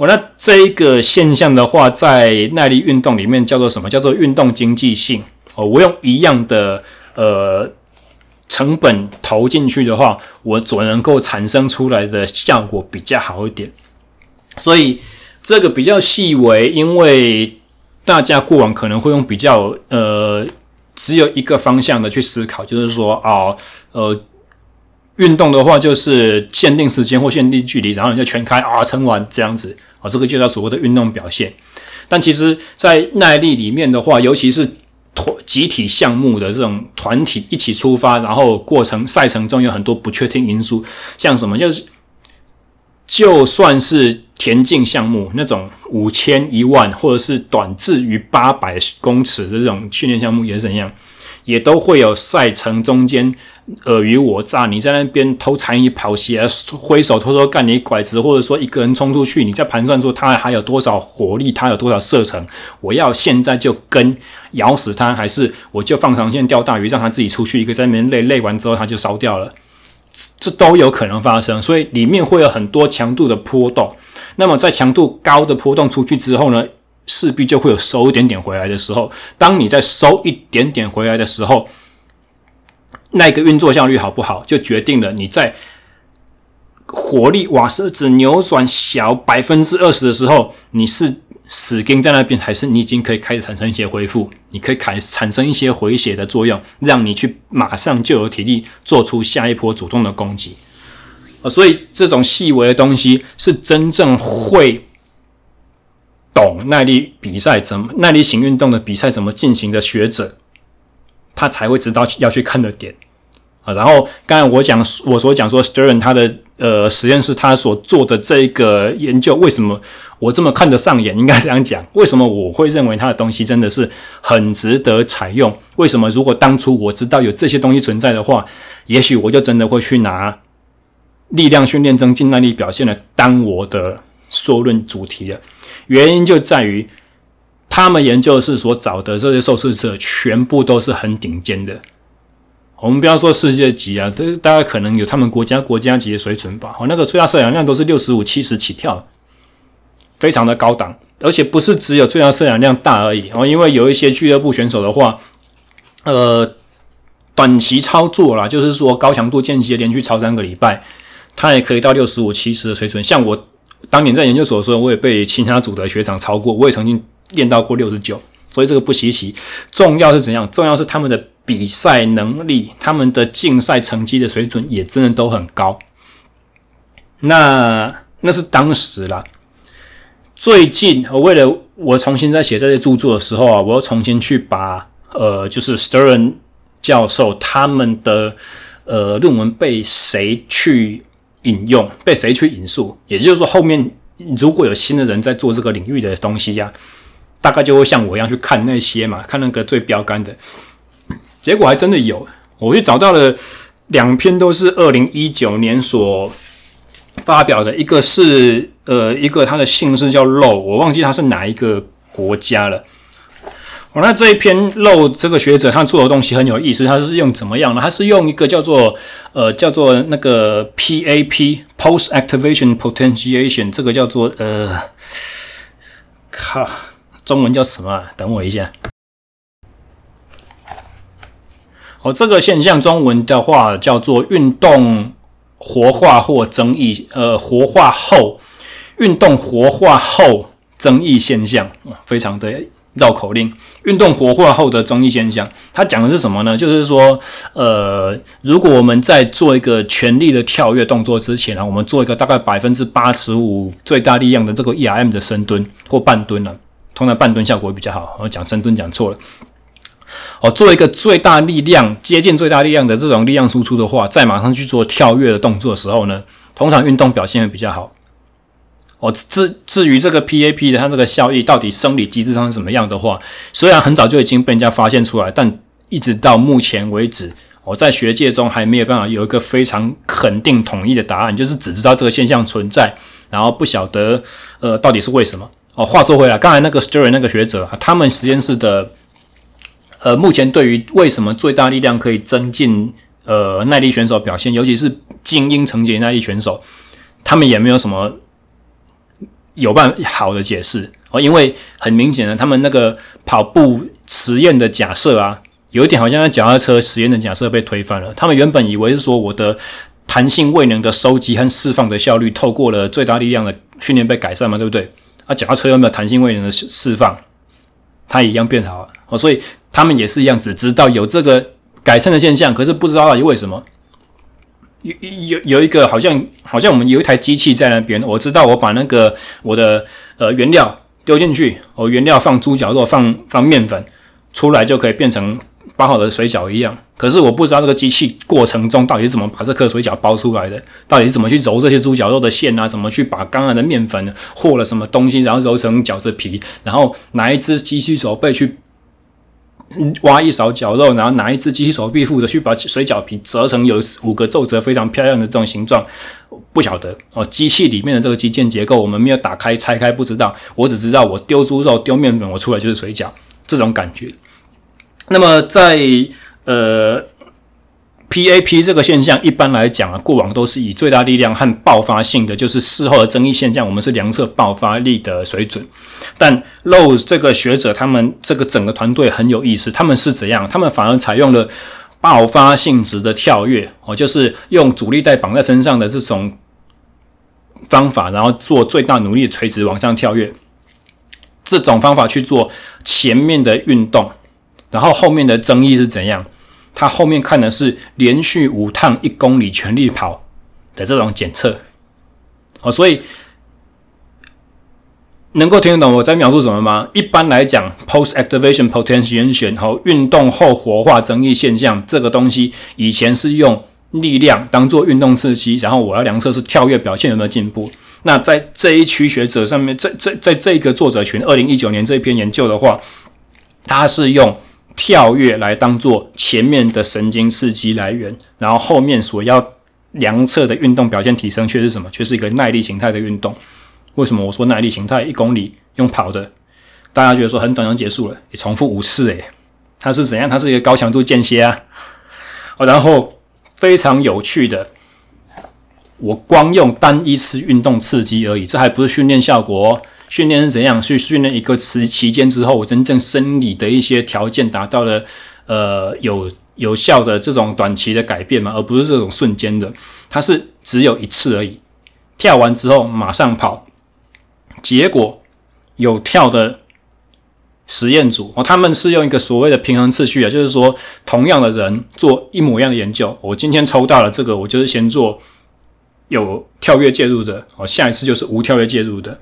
我那这一个现象的话，在耐力运动里面叫做什么？叫做运动经济性哦。我用一样的呃成本投进去的话，我所能够产生出来的效果比较好一点。所以这个比较细微，因为大家过往可能会用比较呃只有一个方向的去思考，就是说啊呃。运动的话，就是限定时间或限定距离，然后你就全开啊，撑完这样子啊，这个就叫所谓的运动表现。但其实，在耐力里面的话，尤其是团集体项目的这种团体一起出发，然后过程赛程中有很多不确定因素，像什么就是，就算是田径项目那种五千、一万，或者是短至于八百公尺的这种训练项目，也是怎样，也都会有赛程中间。尔虞我诈，你在那边偷踩你跑鞋，挥手偷偷干你拐子，或者说一个人冲出去，你在盘算说他还有多少火力，他有多少射程，我要现在就跟咬死他，还是我就放长线钓大鱼，让他自己出去，一个在那边累累完之后他就烧掉了，这都有可能发生，所以里面会有很多强度的波动。那么在强度高的波动出去之后呢，势必就会有收一点点回来的时候。当你在收一点点回来的时候，那个运作效率好不好，就决定了你在火力瓦斯只扭转小百分之二十的时候，你是死盯在那边，还是你已经可以开始产生一些恢复？你可以开产生一些回血的作用，让你去马上就有体力做出下一波主动的攻击。啊，所以这种细微的东西是真正会懂耐力比赛怎么耐力型运动的比赛怎么进行的学者。他才会知道要去看的点，啊。然后刚才我讲我所讲说，Stern 他的呃实验室他所做的这个研究，为什么我这么看得上眼？应该这样讲，为什么我会认为他的东西真的是很值得采用？为什么如果当初我知道有这些东西存在的话，也许我就真的会去拿力量训练增进耐力表现的当我的说论主题了。原因就在于。他们研究室所找的这些受试者，全部都是很顶尖的。我们不要说世界级啊，都大概可能有他们国家国家级的水准吧。哦，那个最大摄氧量都是六十五、七十起跳，非常的高档。而且不是只有最大摄氧量大而已哦，因为有一些俱乐部选手的话，呃，短期操作啦，就是说高强度间歇连续操三个礼拜，他也可以到六十五、七十的水准。像我当年在研究所的时候，我也被其他组的学长超过，我也曾经。练到过六十九，所以这个不稀奇。重要是怎样？重要是他们的比赛能力，他们的竞赛成绩的水准也真的都很高。那那是当时啦。最近我为了我重新在写这些著作的时候啊，我又重新去把呃，就是 Stern 教授他们的呃论文被谁去引用，被谁去引述。也就是说，后面如果有新的人在做这个领域的东西呀、大概就会像我一样去看那些嘛，看那个最标杆的，结果还真的有，我去找到了两篇，都是二零一九年所发表的，一个是呃，一个他的姓氏叫 Low，我忘记他是哪一个国家了。哦，那这一篇 Low 这个学者他做的东西很有意思，他是用怎么样呢？他是用一个叫做呃叫做那个 PAP Post Activation Potentiation，这个叫做呃，靠。中文叫什么？等我一下。哦，这个现象中文的话叫做运动活化或增益，呃，活化后运动活化后增益现象，非常的绕口令。运动活化后的增益现象，它讲的是什么呢？就是说，呃，如果我们在做一个全力的跳跃动作之前呢，我们做一个大概百分之八十五最大力量的这个 E R M 的深蹲或半蹲呢。通常半蹲效果比较好，我讲深蹲讲错了。哦，做一个最大力量接近最大力量的这种力量输出的话，再马上去做跳跃的动作的时候呢，通常运动表现会比较好。哦，至至于这个 PAP 的它这个效益到底生理机制上是什么样的话，虽然很早就已经被人家发现出来，但一直到目前为止，我在学界中还没有办法有一个非常肯定统一的答案，就是只知道这个现象存在，然后不晓得呃到底是为什么。哦，话说回来，刚才那个 Stern 那个学者，他们实验室的呃，目前对于为什么最大力量可以增进呃耐力选手表现，尤其是精英层级耐力选手，他们也没有什么有办好的解释哦，因为很明显的，他们那个跑步实验的假设啊，有一点好像在脚踏车实验的假设被推翻了。他们原本以为是说我的弹性未能的收集和释放的效率，透过了最大力量的训练被改善嘛，对不对？啊，脚踏车有没有弹性未能的释放？它一样变好了哦，所以他们也是一样，只知道有这个改善的现象，可是不知道到底为什么。有有有一个好像好像我们有一台机器在那边，我知道我把那个我的呃原料丢进去，我原料放猪脚肉，放放面粉，出来就可以变成。包好的水饺一样，可是我不知道这个机器过程中到底是怎么把这颗水饺包出来的，到底是怎么去揉这些猪脚肉的馅啊，怎么去把刚刚的面粉和了什么东西，然后揉成饺子皮，然后拿一只机器手背去挖一勺绞肉，然后拿一只机器手臂负责去把水饺皮折成有五个皱褶非常漂亮的这种形状，不晓得哦。机器里面的这个机件结构我们没有打开拆开，不知道。我只知道我丢猪肉丢面粉，我出来就是水饺，这种感觉。那么在呃 PAP 这个现象，一般来讲啊，过往都是以最大力量和爆发性的，就是事后的争议现象，我们是量测爆发力的水准。但 Rose 这个学者，他们这个整个团队很有意思，他们是怎样？他们反而采用了爆发性质的跳跃哦，就是用阻力带绑在身上的这种方法，然后做最大努力垂直往上跳跃，这种方法去做前面的运动。然后后面的争议是怎样？他后面看的是连续五趟一公里全力跑的这种检测，哦，所以能够听得懂我在描述什么吗？一般来讲，post activation potentiation 和运动后活化增益现象这个东西，以前是用力量当做运动刺激，然后我要量测是跳跃表现有没有进步。那在这一区学者上面，在在在这个作者群，二零一九年这一篇研究的话，他是用跳跃来当做前面的神经刺激来源，然后后面所要量测的运动表现提升却是什么？却是一个耐力形态的运动。为什么我说耐力形态一公里用跑的，大家觉得说很短就结束了，也重复五次诶，它是怎样？它是一个高强度间歇啊。然后非常有趣的，我光用单一次运动刺激而已，这还不是训练效果哦。训练是怎样？去训练一个时期间之后，我真正生理的一些条件达到了呃有有效的这种短期的改变嘛，而不是这种瞬间。的。它是只有一次而已，跳完之后马上跑。结果有跳的实验组哦，他们是用一个所谓的平衡次序啊，就是说同样的人做一模一样的研究，我今天抽到了这个，我就是先做有跳跃介入的哦，下一次就是无跳跃介入的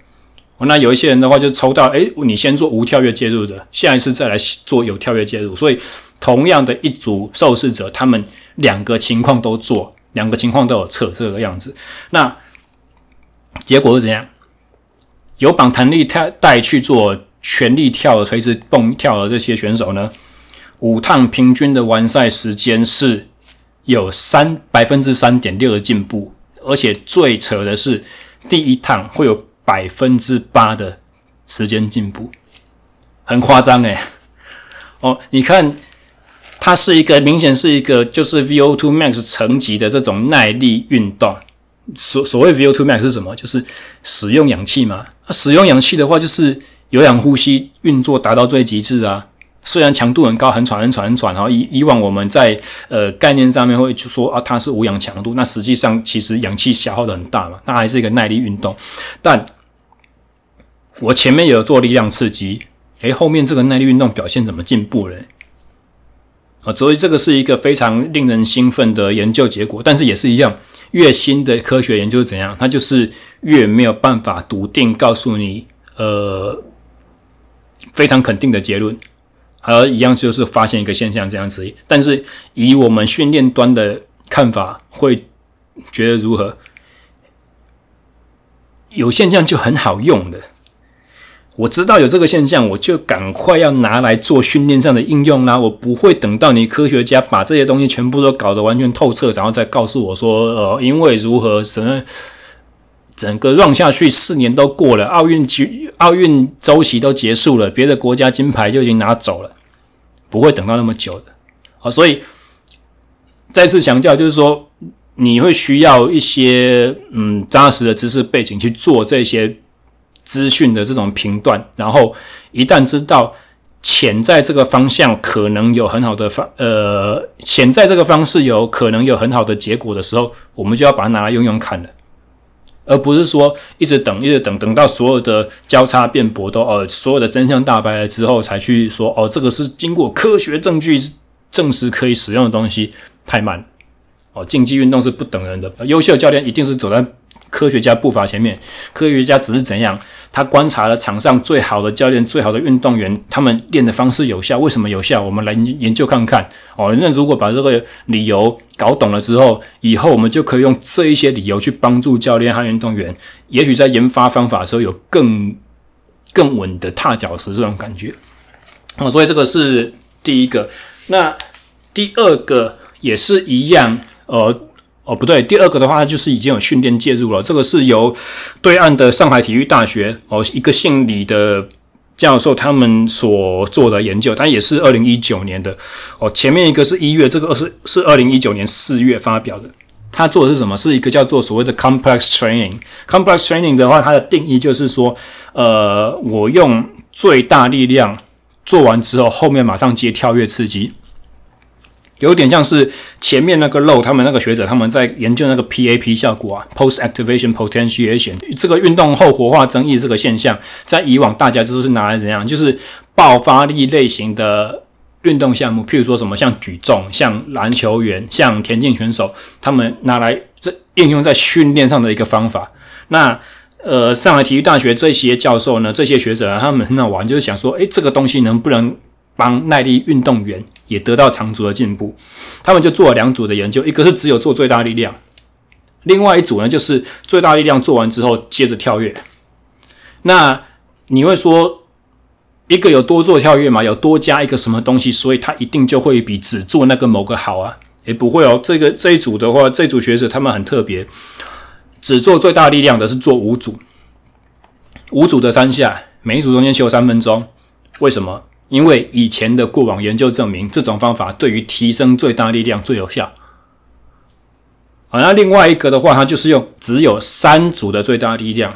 哦。那有一些人的话就抽到，诶，你先做无跳跃介入的，下一次再来做有跳跃介入。所以同样的一组受试者，他们两个情况都做，两个情况都有测这个样子。那结果是怎样？有绑弹力带去做全力跳的垂直蹦跳的这些选手呢，五趟平均的完赛时间是有三百分之三点六的进步，而且最扯的是第一趟会有百分之八的时间进步，很夸张诶。哦，你看，它是一个明显是一个就是 VO2 max 层级的这种耐力运动。所所谓 VO2 max 是什么？就是使用氧气嘛。那使用氧气的话，就是有氧呼吸运作达到最极致啊。虽然强度很高，很喘，很喘，很喘。然后以以往我们在呃概念上面会就说啊，它是无氧强度。那实际上其实氧气消耗的很大嘛。那还是一个耐力运动。但我前面有做力量刺激，诶，后面这个耐力运动表现怎么进步了？啊，所以这个是一个非常令人兴奋的研究结果。但是也是一样。越新的科学研究怎样？它就是越没有办法笃定告诉你，呃，非常肯定的结论。而一样就是发现一个现象这样子。但是以我们训练端的看法，会觉得如何？有现象就很好用的。我知道有这个现象，我就赶快要拿来做训练上的应用啦。我不会等到你科学家把这些东西全部都搞得完全透彻，然后再告诉我说，呃，因为如何，什么整个 run 下去四年都过了，奥运期奥运周期都结束了，别的国家金牌就已经拿走了，不会等到那么久的。好，所以再次强调，就是说你会需要一些嗯扎实的知识背景去做这些。资讯的这种评断，然后一旦知道潜在这个方向可能有很好的方，呃，潜在这个方式有可能有很好的结果的时候，我们就要把它拿来用用看了，而不是说一直等，一直等，等到所有的交叉辩驳都呃，所有的真相大白了之后，才去说哦，这个是经过科学证据证实可以使用的东西，太慢哦。竞技运动是不等人的，优秀教练一定是走在科学家步伐前面，科学家只是怎样？他观察了场上最好的教练、最好的运动员，他们练的方式有效。为什么有效？我们来研究看看哦。那如果把这个理由搞懂了之后，以后我们就可以用这一些理由去帮助教练和运动员，也许在研发方法的时候有更更稳的踏脚石这种感觉。哦，所以这个是第一个。那第二个也是一样，呃。哦，不对，第二个的话就是已经有训练介入了。这个是由对岸的上海体育大学哦，一个姓李的教授他们所做的研究，它也是二零一九年的哦。前面一个是一月，这个是是二零一九年四月发表的。他做的是什么？是一个叫做所谓的 complex training。complex training 的话，它的定义就是说，呃，我用最大力量做完之后，后面马上接跳跃刺激。有点像是前面那个漏，他们那个学者他们在研究那个 PAP 效果啊，Post Activation Potentiation 这个运动后活化增益这个现象，在以往大家就是拿来怎样？就是爆发力类型的运动项目，譬如说什么像举重、像篮球员、像田径选手，他们拿来这应用在训练上的一个方法。那呃，上海体育大学这些教授呢，这些学者啊，他们很好玩，就是想说，诶，这个东西能不能帮耐力运动员也得到长足的进步？他们就做了两组的研究，一个是只有做最大力量，另外一组呢，就是最大力量做完之后接着跳跃。那你会说，一个有多做跳跃嘛，有多加一个什么东西，所以它一定就会比只做那个某个好啊？也，不会哦，这个这一组的话，这组学者他们很特别。只做最大力量的是做五组，五组的三下，每一组中间休三分钟。为什么？因为以前的过往研究证明，这种方法对于提升最大力量最有效。好，那另外一个的话，它就是用只有三组的最大力量，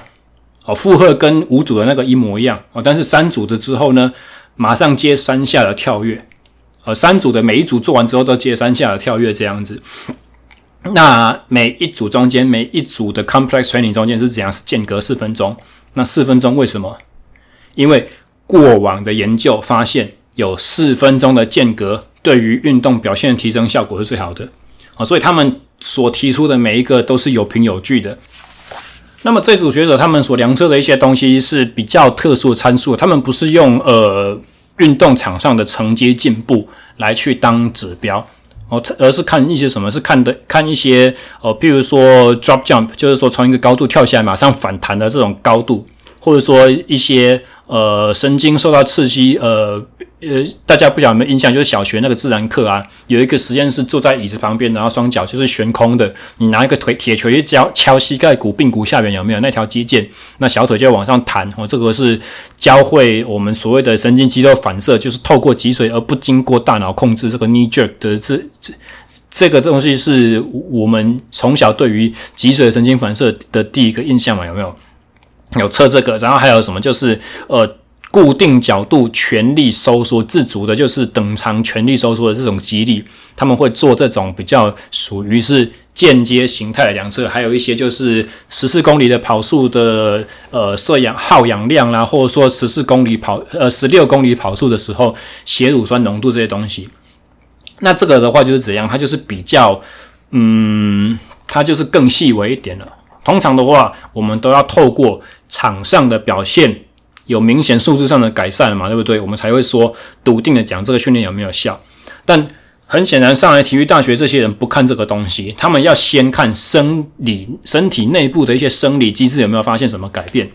哦，负荷跟五组的那个一模一样哦，但是三组的之后呢，马上接三下的跳跃，呃，三组的每一组做完之后都接三下的跳跃，这样子。那每一组中间，每一组的 complex training 中间是怎样？是间隔四分钟。那四分钟为什么？因为过往的研究发现，有四分钟的间隔对于运动表现的提升效果是最好的啊。所以他们所提出的每一个都是有凭有据的。那么这组学者他们所量测的一些东西是比较特殊的参数，他们不是用呃运动场上的成绩进步来去当指标。哦，而是看一些什么？是看的看一些哦，譬如说 drop jump，就是说从一个高度跳下来马上反弹的这种高度，或者说一些呃神经受到刺激，呃呃，大家不晓得有没有印象？就是小学那个自然课啊，有一个实验是坐在椅子旁边，然后双脚就是悬空的，你拿一个腿铁锤去敲敲膝盖骨、髌骨下面有没有那条肌腱？那小腿就往上弹。哦，这个是教会我们所谓的神经肌肉反射，就是透过脊髓而不经过大脑控制这个 knee jerk 的这这这个东西是我们从小对于脊髓神经反射的第一个印象嘛？有没有？有测这个，然后还有什么？就是呃。固定角度全力收缩，自主的，就是等长全力收缩的这种肌力，他们会做这种比较属于是间接形态的量测，还有一些就是十四公里的跑速的呃摄氧耗氧量啦，或者说十四公里跑呃十六公里跑速的时候血乳酸浓度这些东西。那这个的话就是怎样？它就是比较嗯，它就是更细微一点了。通常的话，我们都要透过场上的表现。有明显数字上的改善嘛，对不对？我们才会说笃定的讲这个训练有没有效。但很显然，上海体育大学这些人不看这个东西，他们要先看生理身体内部的一些生理机制有没有发现什么改变。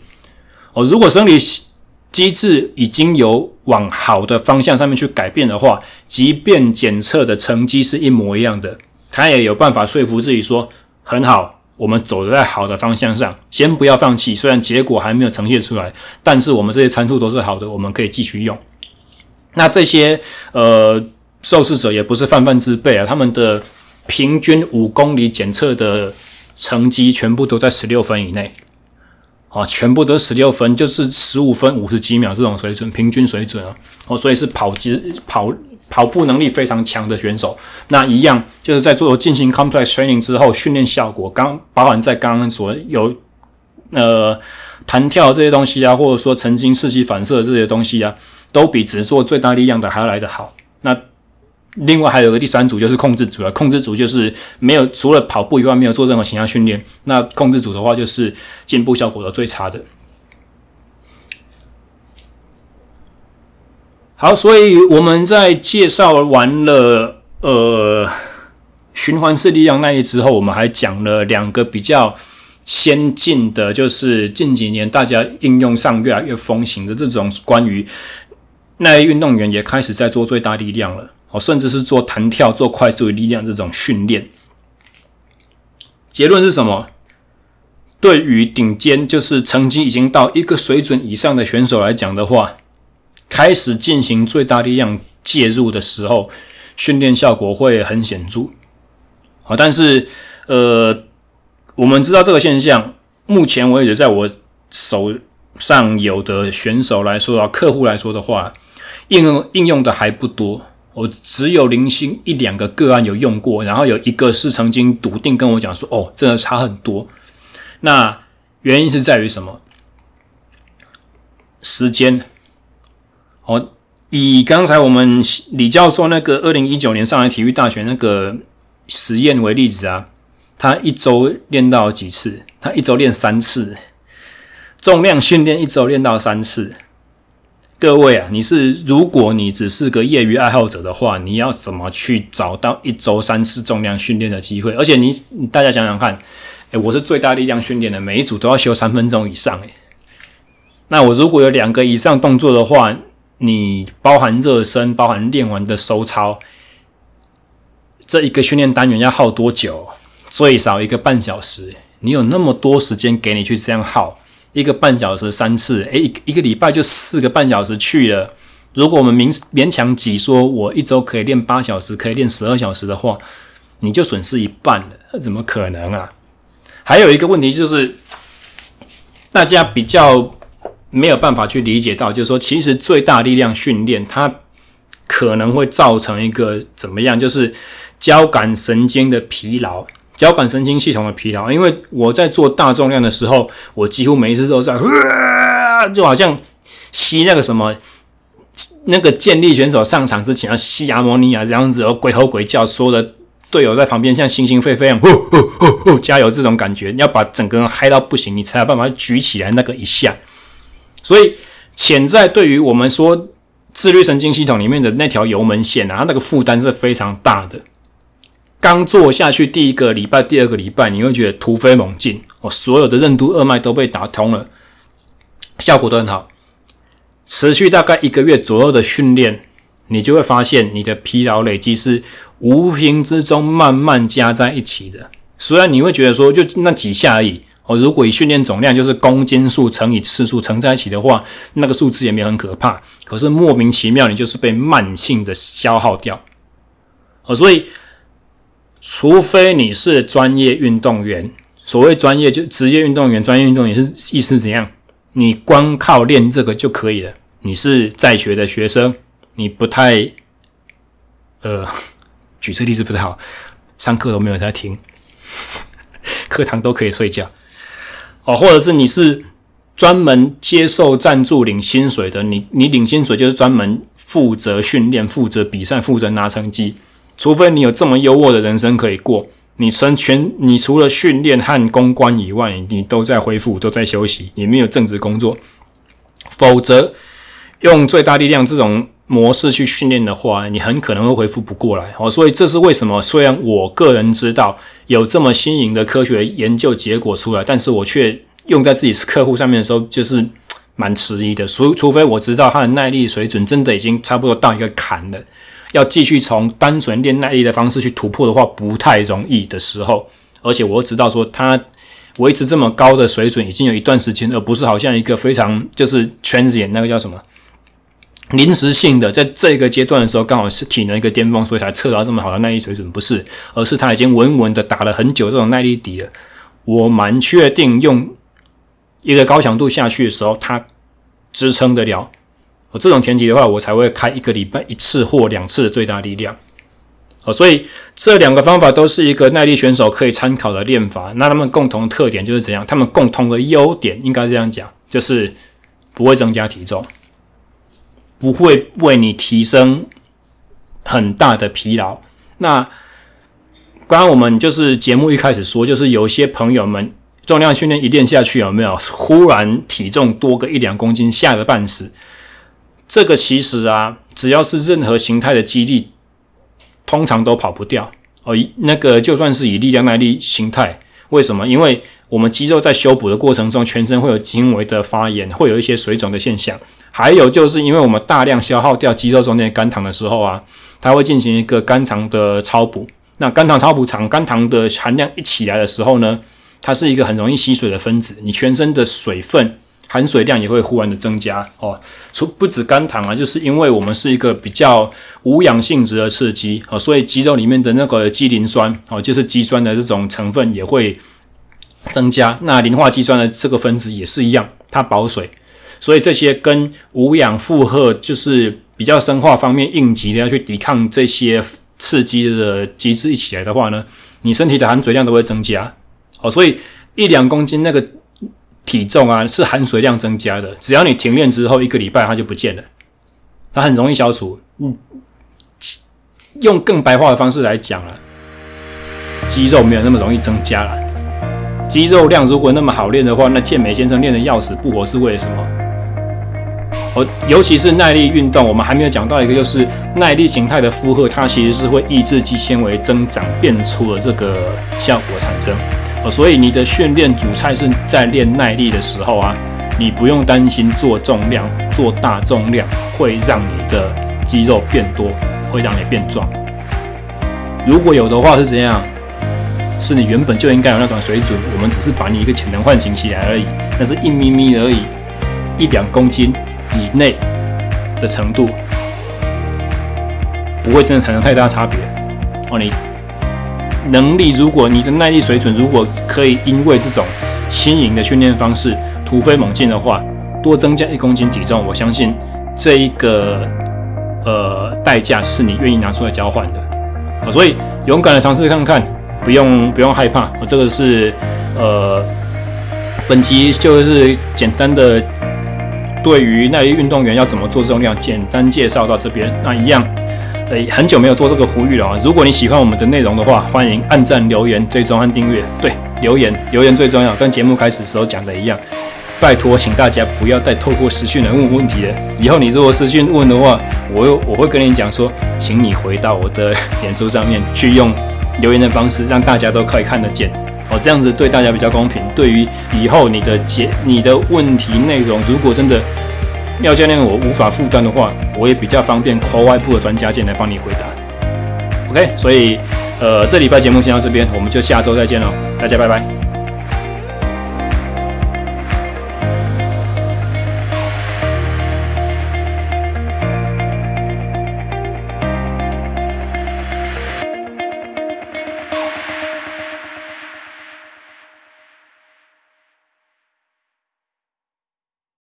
哦，如果生理机制已经有往好的方向上面去改变的话，即便检测的成绩是一模一样的，他也有办法说服自己说很好。我们走在好的方向上，先不要放弃。虽然结果还没有呈现出来，但是我们这些参数都是好的，我们可以继续用。那这些呃受试者也不是泛泛之辈啊，他们的平均五公里检测的成绩全部都在十六分以内，啊，全部都十六分，就是十五分五十几秒这种水准，平均水准啊，哦，所以是跑机跑。跑步能力非常强的选手，那一样就是在做进行 complex training 之后，训练效果刚包含在刚刚所有呃弹跳这些东西啊，或者说神经刺激反射这些东西啊，都比只做最大力量的还要来得好。那另外还有个第三组就是控制组了，控制组就是没有除了跑步以外没有做任何其他训练，那控制组的话就是进步效果的最差的。好，所以我们在介绍完了呃循环式力量耐力之后，我们还讲了两个比较先进的，就是近几年大家应用上越来越风行的这种关于耐力运动员也开始在做最大力量了，哦，甚至是做弹跳、做快速力量这种训练。结论是什么？对于顶尖，就是成绩已经到一个水准以上的选手来讲的话。开始进行最大力量介入的时候，训练效果会很显著。好，但是呃，我们知道这个现象，目前为止，在我手上有的选手来说啊，客户来说的话，应用应用的还不多。我只有零星一两个个案有用过，然后有一个是曾经笃定跟我讲说：“哦，真的差很多。”那原因是在于什么？时间。哦，以刚才我们李教授那个二零一九年上海体育大学那个实验为例子啊，他一周练到几次？他一周练三次。重量训练一周练到三次。各位啊，你是如果你只是个业余爱好者的话，你要怎么去找到一周三次重量训练的机会？而且你大家想想看，诶，我是最大力量训练的，每一组都要休三分钟以上诶。那我如果有两个以上动作的话，你包含热身，包含练完的收操，这一个训练单元要耗多久？最少一个半小时。你有那么多时间给你去这样耗？一个半小时三次，诶，一个礼拜就四个半小时去了。如果我们勉勉强挤说，我一周可以练八小时，可以练十二小时的话，你就损失一半了，怎么可能啊？还有一个问题就是，大家比较没有办法去理解到，就是说，其实最大力量训练它可能会造成一个怎么样，就是交感神经的疲劳。交感神经系统的疲劳，因为我在做大重量的时候，我几乎每一次都在，就好像吸那个什么，那个健力选手上场之前要吸阿摩尼亚这样子，然后鬼吼鬼叫，说的队友在旁边像心心肺肺一样，呼呼呼呼加油这种感觉，你要把整个人嗨到不行，你才有办法举起来那个一下。所以潜在对于我们说自律神经系统里面的那条油门线啊，它那个负担是非常大的。刚做下去第一个礼拜，第二个礼拜，你会觉得突飞猛进，哦，所有的任督二脉都被打通了，效果都很好。持续大概一个月左右的训练，你就会发现你的疲劳累积是无形之中慢慢加在一起的。虽然你会觉得说就那几下而已，哦，如果以训练总量就是公斤数乘以次数乘在一起的话，那个数字也没有很可怕。可是莫名其妙，你就是被慢性的消耗掉，哦，所以。除非你是专业运动员，所谓专业就职业运动员，专业运动员是意思怎样？你光靠练这个就可以了。你是在学的学生，你不太，呃，举这个例子不太好，上课都没有在听，课堂都可以睡觉，哦，或者是你是专门接受赞助领薪水的，你你领薪水就是专门负责训练、负责比赛、负责拿成绩。除非你有这么优渥的人生可以过，你成全你除了训练和公关以外，你都在恢复，都在休息，你没有正职工作，否则用最大力量这种模式去训练的话，你很可能会恢复不过来。哦，所以这是为什么？虽然我个人知道有这么新颖的科学研究结果出来，但是我却用在自己客户上面的时候，就是蛮迟疑的。除除非我知道他的耐力水准真的已经差不多到一个坎了。要继续从单纯练耐力的方式去突破的话，不太容易的时候，而且我知道说他维持这么高的水准已经有一段时间，而不是好像一个非常就是 transient 那个叫什么临时性的，在这个阶段的时候刚好是体能一个巅峰，所以才测到这么好的耐力水准，不是，而是他已经稳稳的打了很久这种耐力底了。我蛮确定用一个高强度下去的时候，他支撑得了。哦，这种前提的话，我才会开一个礼拜一次或两次的最大力量。哦，所以这两个方法都是一个耐力选手可以参考的练法。那他们共同特点就是怎样？他们共同的优点应该这样讲，就是不会增加体重，不会为你提升很大的疲劳。那刚刚我们就是节目一开始说，就是有一些朋友们重量训练一练下去，有没有忽然体重多个一两公斤，吓得半死？这个其实啊，只要是任何形态的肌力，通常都跑不掉哦。那个就算是以力量耐力形态，为什么？因为我们肌肉在修补的过程中，全身会有轻微的发炎，会有一些水肿的现象。还有就是因为我们大量消耗掉肌肉中间肝糖的时候啊，它会进行一个肝糖的超补。那肝糖超补肠，肝糖的含量一起来的时候呢，它是一个很容易吸水的分子，你全身的水分。含水量也会忽然的增加哦，除不止肝糖啊，就是因为我们是一个比较无氧性质的刺激哦，所以肌肉里面的那个肌磷酸哦，就是肌酸的这种成分也会增加。那磷化肌酸的这个分子也是一样，它保水，所以这些跟无氧负荷就是比较生化方面应急的要去抵抗这些刺激的机制一起来的话呢，你身体的含水量都会增加哦，所以一两公斤那个。体重啊，是含水量增加的，只要你停练之后一个礼拜，它就不见了，它很容易消除。嗯，用更白话的方式来讲了，肌肉没有那么容易增加了，肌肉量如果那么好练的话，那健美先生练得要死不活是为了什么？尤其是耐力运动，我们还没有讲到一个，就是耐力形态的负荷，它其实是会抑制肌纤维增长变粗的这个效果产生。哦，所以你的训练主菜是在练耐力的时候啊，你不用担心做重量、做大重量会让你的肌肉变多，会让你变壮。如果有的话是怎样？是你原本就应该有那种水准，我们只是把你一个潜能唤醒起来而已，那是一咪咪而已，一两公斤以内的程度，不会真的产生太大差别哦。你能力，如果你的耐力水准如果可以因为这种轻盈的训练方式突飞猛进的话，多增加一公斤体重，我相信这一个呃代价是你愿意拿出来交换的啊。所以勇敢的尝试看看。不用不用害怕，我这个是呃，本集就是简单的对于耐力运动员要怎么做重量简单介绍到这边。那一样，呃，很久没有做这个呼吁了啊！如果你喜欢我们的内容的话，欢迎按赞、留言、追踪和订阅。对，留言留言最重要，跟节目开始时候讲的一样。拜托，请大家不要再透过私讯来问问题了。以后你如果私讯问的话，我又我会跟你讲说，请你回到我的脸书上面去用。留言的方式让大家都可以看得见哦，这样子对大家比较公平。对于以后你的解你的问题内容，如果真的廖教练我无法负担的话，我也比较方便 call 外部的专家进来帮你回答。OK，所以呃，这礼拜节目先到这边，我们就下周再见喽，大家拜拜。